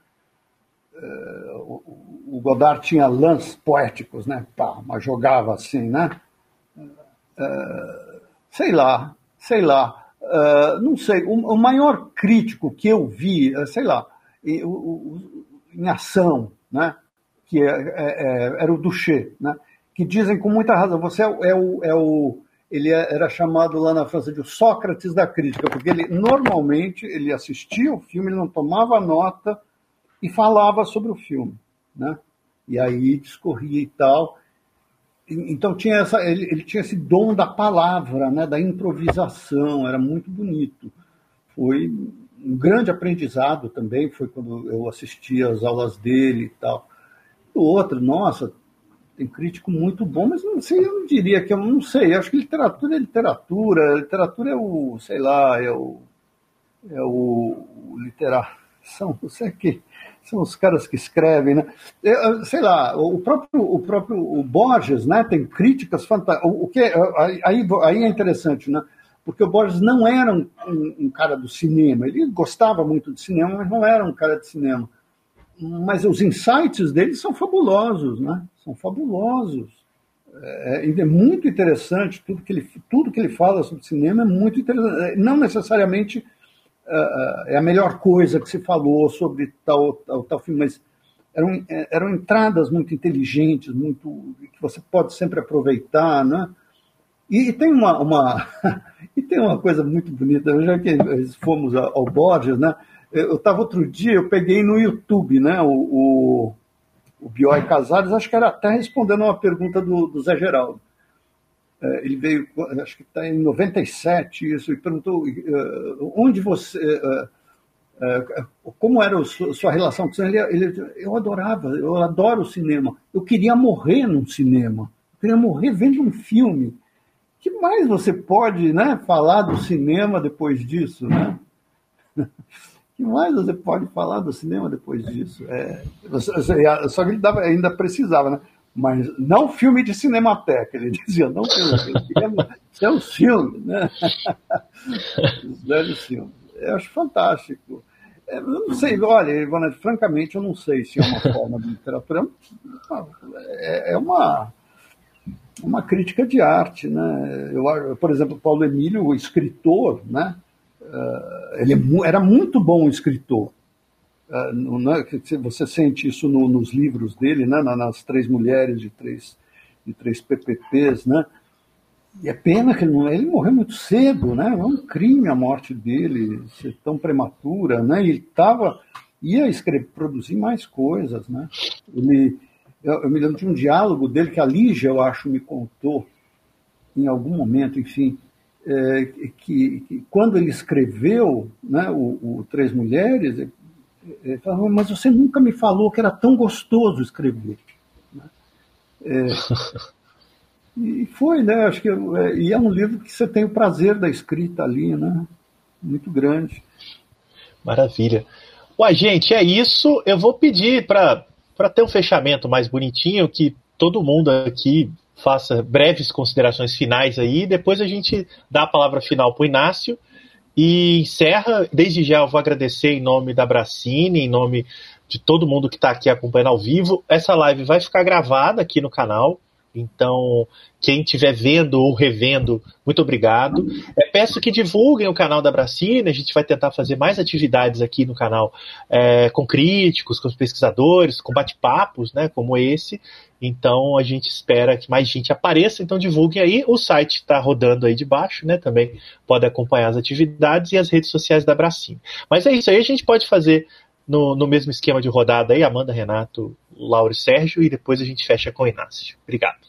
Uh, o, o Godard tinha lãs poéticos, né? Pá, mas jogava assim, né? sei lá, sei lá. Não sei, o, o, maior crítico que eu vi, sei lá, em, em ação, né? que é, é, é, era o Duché, né? que dizem com muita razão, você é, é, o, é, o, ele é, era chamado lá na França de Sócrates da crítica, porque ele normalmente ele assistia o filme, ele não tomava nota e falava sobre o filme, né? E aí discorria e tal. Então tinha essa, ele, ele tinha esse dom da palavra, né? Da improvisação, era muito bonito. Foi um grande aprendizado também, foi quando eu assisti às aulas dele e tal. O outro, nossa, tem crítico muito bom, mas não sei, eu não diria que eu não sei. Acho que literatura é literatura, literatura é o, sei lá, é o, é o, o literar, são, não sei que são os caras que escrevem, né? Eu, sei lá, o próprio, o próprio o Borges, né? Tem críticas fantásticas. O, o que aí, aí é interessante, né? Porque o Borges não era um, um, um cara do cinema. Ele gostava muito de cinema, mas não era um cara de cinema mas os insights dele são fabulosos, né? São fabulosos. É, é muito interessante tudo que ele tudo que ele fala sobre cinema é muito interessante. É, não necessariamente uh, é a melhor coisa que se falou sobre tal tal, tal filme, mas eram, eram entradas muito inteligentes, muito que você pode sempre aproveitar, né? E, e tem uma, uma e tem uma coisa muito bonita, já que fomos ao Borges, né? Eu estava outro dia, eu peguei no YouTube, né, o, o, o Bioy Casares, acho que era até respondendo uma pergunta do, do Zé Geraldo. É, ele veio, acho que está em 97, isso, e perguntou uh, onde você. Uh, como era a sua, sua relação com o cinema? Ele, ele, eu adorava, eu adoro o cinema. Eu queria morrer num cinema. Eu queria morrer vendo um filme. Que mais você pode né, falar do cinema depois disso? Né? que mais você pode falar do cinema depois disso? É, só que ele dava, ainda precisava, né? Mas não filme de cinemateca, ele dizia, não filme de cinema, isso é um filme, né? Os velhos filmes. Eu acho fantástico. É, eu não sei, olha, Ivana, francamente, eu não sei se é uma forma de literatura. É, é uma, uma crítica de arte, né? Eu, por exemplo, Paulo Emílio, o escritor, né? Uh, ele é era muito bom escritor. Uh, né, você sente isso no, nos livros dele, né, nas Três Mulheres de Três, de três PPPs, né? E é pena que ele, ele morreu muito cedo, né? É um crime a morte dele ser tão prematura, né? Ele estava ia escrever, produzir mais coisas, né? Ele, eu, eu, me lembro de um diálogo dele que a Lígia, eu acho, me contou em algum momento, enfim, é, que, que, quando ele escreveu né, o, o Três Mulheres, ele, ele falou, mas você nunca me falou que era tão gostoso escrever. Né? É, e foi, né? Acho que é, e é um livro que você tem o prazer da escrita ali, né? Muito grande. Maravilha. Ué, gente, é isso. Eu vou pedir para ter um fechamento mais bonitinho, que todo mundo aqui faça breves considerações finais aí, depois a gente dá a palavra final para o Inácio e encerra. Desde já eu vou agradecer em nome da Bracine, em nome de todo mundo que está aqui acompanhando ao vivo. Essa live vai ficar gravada aqui no canal. Então, quem estiver vendo ou revendo, muito obrigado. É, peço que divulguem o canal da Bracine, a gente vai tentar fazer mais atividades aqui no canal é, com críticos, com pesquisadores, com bate-papos, né, como esse. Então a gente espera que mais gente apareça, então divulguem aí. O site está rodando aí de baixo, né? Também pode acompanhar as atividades e as redes sociais da Bracine. Mas é isso aí, a gente pode fazer no, no mesmo esquema de rodada aí, Amanda, Renato, Lauro e Sérgio, e depois a gente fecha com o Inácio. Obrigado.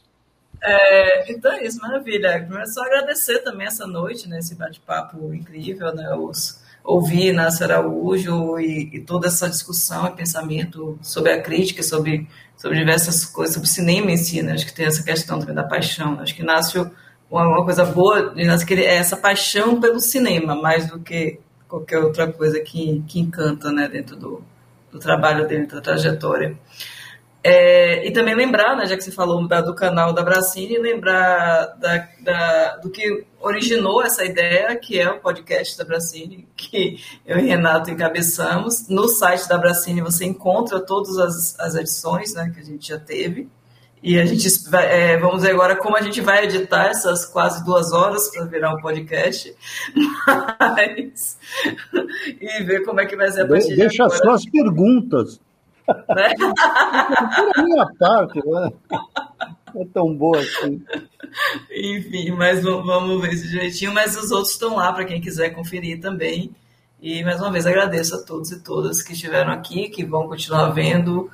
É, então é isso, maravilha. É só agradecer também essa noite, né, esse bate-papo incrível, né, os, ouvir Inácio Araújo e, e, toda essa discussão e pensamento sobre a crítica, sobre, sobre diversas coisas, sobre cinema em si, né, acho que tem essa questão também da paixão. Acho que Inácio, uma, uma coisa boa Inácio, que ele é essa paixão pelo cinema, mais do que qualquer outra coisa que, que encanta, né, dentro do, do trabalho dele, da trajetória. É, e também lembrar, né, já que você falou da, do canal da Bracine, lembrar da, da, do que originou essa ideia, que é o podcast da Bracine, que eu e Renato encabeçamos. No site da Bracine você encontra todas as, as edições né, que a gente já teve. E a gente é, vamos ver agora como a gente vai editar essas quase duas horas para virar um podcast. Mas, e ver como é que vai ser a partir Deixa de só as perguntas. Né? a minha parte, né? é tão boa assim. Enfim, mas vamos ver isso direitinho. Mas os outros estão lá para quem quiser conferir também. E mais uma vez agradeço a todos e todas que estiveram aqui, que vão continuar vendo,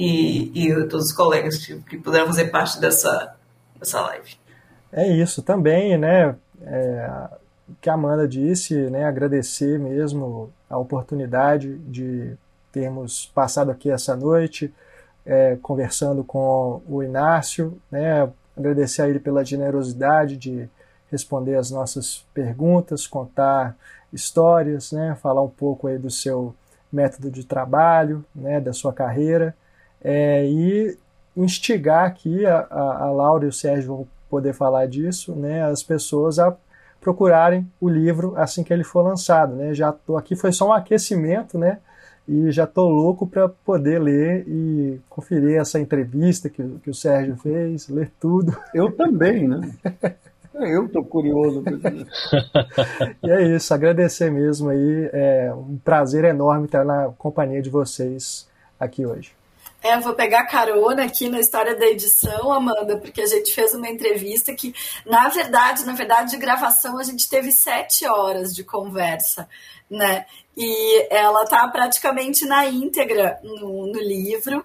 e, e todos os colegas que, que puderam fazer parte dessa, dessa live. É isso também, né? É, que a Amanda disse, né? Agradecer mesmo a oportunidade de termos passado aqui essa noite é, conversando com o Inácio, né? Agradecer a ele pela generosidade de responder as nossas perguntas, contar histórias, né? Falar um pouco aí do seu método de trabalho, né? Da sua carreira é, e instigar aqui a, a, a Laura e o Sérgio vão poder falar disso, né? As pessoas a procurarem o livro assim que ele for lançado, né? Já tô aqui foi só um aquecimento, né? E já tô louco para poder ler e conferir essa entrevista que, que o Sérgio fez, ler tudo. Eu também, né? Eu tô curioso. e é isso, agradecer mesmo aí, é um prazer enorme estar na companhia de vocês aqui hoje. É, vou pegar carona aqui na história da edição, Amanda, porque a gente fez uma entrevista que, na verdade, na verdade, de gravação, a gente teve sete horas de conversa, né? E ela tá praticamente na íntegra no, no livro,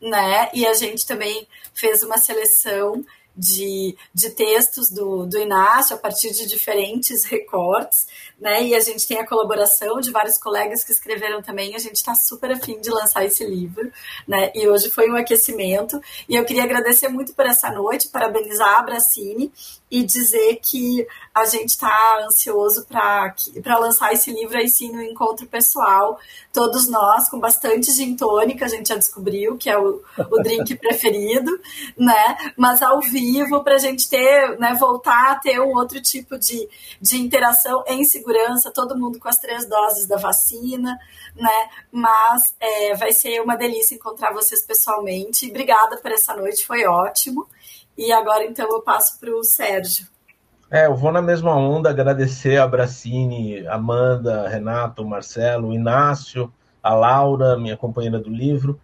né? E a gente também fez uma seleção de, de textos do, do Inácio a partir de diferentes recortes, né? E a gente tem a colaboração de vários colegas que escreveram também. A gente está super afim de lançar esse livro, né? E hoje foi um aquecimento. E eu queria agradecer muito por essa noite, parabenizar a Abracine e dizer que a gente está ansioso para lançar esse livro aí sim no encontro pessoal. Todos nós, com bastante gin tônica, a gente já descobriu que é o, o drink preferido, né? Mas ao vivo, para a gente ter, né, voltar a ter um outro tipo de, de interação em segurança, todo mundo com as três doses da vacina, né? Mas é, vai ser uma delícia encontrar vocês pessoalmente. Obrigada por essa noite, foi ótimo. E agora, então, eu passo para o Sérgio. É, eu vou na mesma onda agradecer a Bracini, Amanda, Renato, Marcelo, Inácio, a Laura, minha companheira do livro,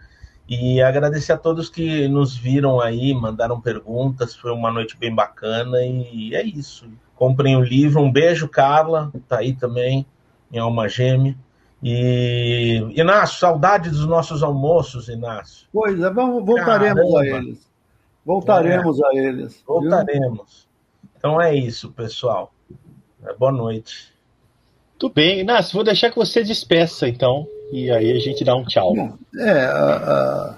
e agradecer a todos que nos viram aí, mandaram perguntas, foi uma noite bem bacana e é isso. Comprem o livro, um beijo, Carla, tá aí também, minha alma gêmea. E Inácio, saudade dos nossos almoços, Inácio. Pois é, vamos, voltaremos Caramba. a eles. Voltaremos é. a eles. Voltaremos. Viu? Então é isso, pessoal. É, boa noite. Tudo bem, Inácio, vou deixar que você despeça, então, e aí a gente dá um tchau. É,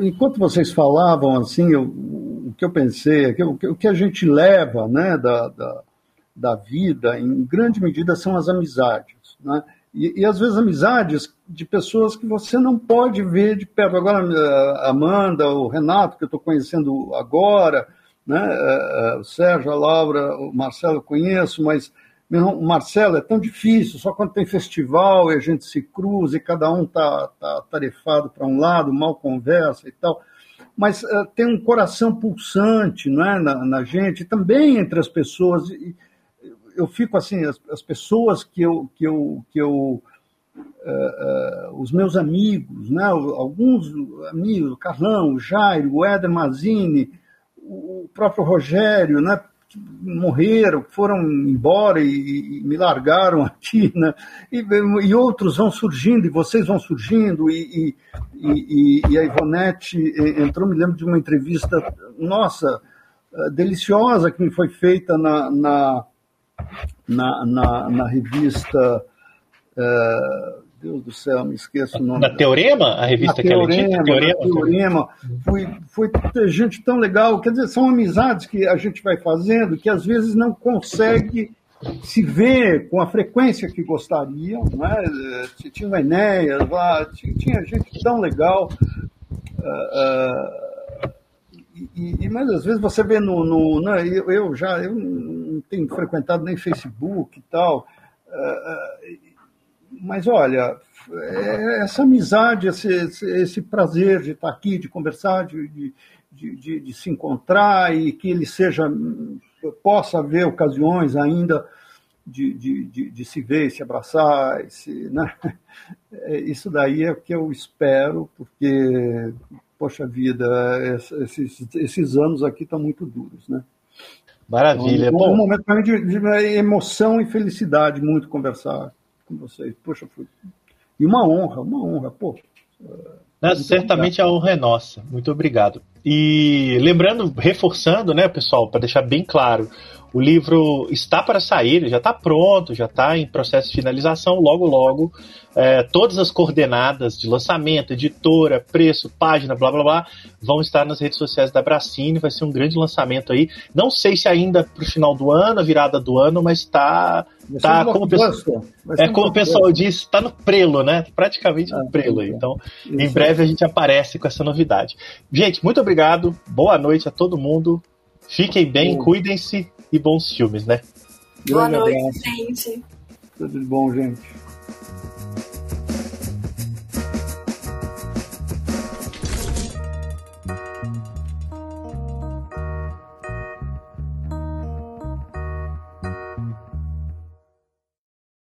enquanto vocês falavam, assim, eu, que eu pensei, o que a gente leva né, da, da, da vida, em grande medida, são as amizades. Né? E, e, às vezes amizades de pessoas que você não pode ver de perto. Agora, a Amanda, o Renato, que eu estou conhecendo agora, né? É, é, o Sérgio, a Laura, o Marcelo eu conheço, mas o Marcelo é tão difícil, só quando tem festival e a gente se cruza e cada um está tá tarefado para um lado, mal conversa e tal. Mas uh, tem um coração pulsante não é, na, na gente, também entre as pessoas. E, eu fico assim, as, as pessoas que eu, que eu, que eu uh, uh, os meus amigos, né, alguns amigos, o Carlão, o Jairo, o Éder Mazini, o próprio Rogério, né, morreram, foram embora e, e, me largaram aqui, né, e, e, outros vão surgindo, e vocês vão surgindo, e, e, e a Ivonete entrou, me lembro de uma entrevista, nossa, eh, deliciosa que me foi feita na, na na, na, na revista. Uh, Deus do céu, me esqueço o nome. Na Teorema? A revista que Teorema, ela Teorema. Teorema. Foi, foi gente tão legal. Quer dizer, são amizades que a gente vai fazendo que às vezes não consegue se ver com a frequência que gostariam. Né? Tinha o Enéas lá, tinha gente tão legal. Uh, uh, e, e, mas às vezes você vê no. no né, eu, eu, já eu não tenho frequentado nem Facebook e tal. Uh, mas olha, é essa amizade, esse, esse, prazer de estar aqui, de conversar, de, de, de, de, se encontrar e que ele seja. possa haver ocasiões ainda de, de, de, se ver, se abraçar. Se, né? Isso daí é o que eu espero, porque poxa vida, esses, esses anos aqui estão muito duros, né? Maravilha. Então, Bom, um momento para mim de, de, emoção e felicidade muito conversar com vocês. Poxa, foi... e uma honra, uma honra, pô. Né, certamente obrigado. a honra é nossa. Muito obrigado. E lembrando, reforçando, né, pessoal, para deixar bem claro, o livro está para sair, já está pronto, já está em processo de finalização. Logo, logo, é, todas as coordenadas de lançamento, editora, preço, página, blá blá blá, vão estar nas redes sociais da Bracine. Vai ser um grande lançamento aí. Não sei se ainda para o final do ano, a virada do ano, mas está. Tá, como, pessoa, é, como o pessoal diz, está no prelo, né? Praticamente no ah, prelo aí. Então, Isso. em breve a gente aparece com essa novidade. Gente, muito obrigado. Boa noite a todo mundo. Fiquem bem, cuidem-se e bons filmes, né? Boa noite, gente. Tudo de bom, gente.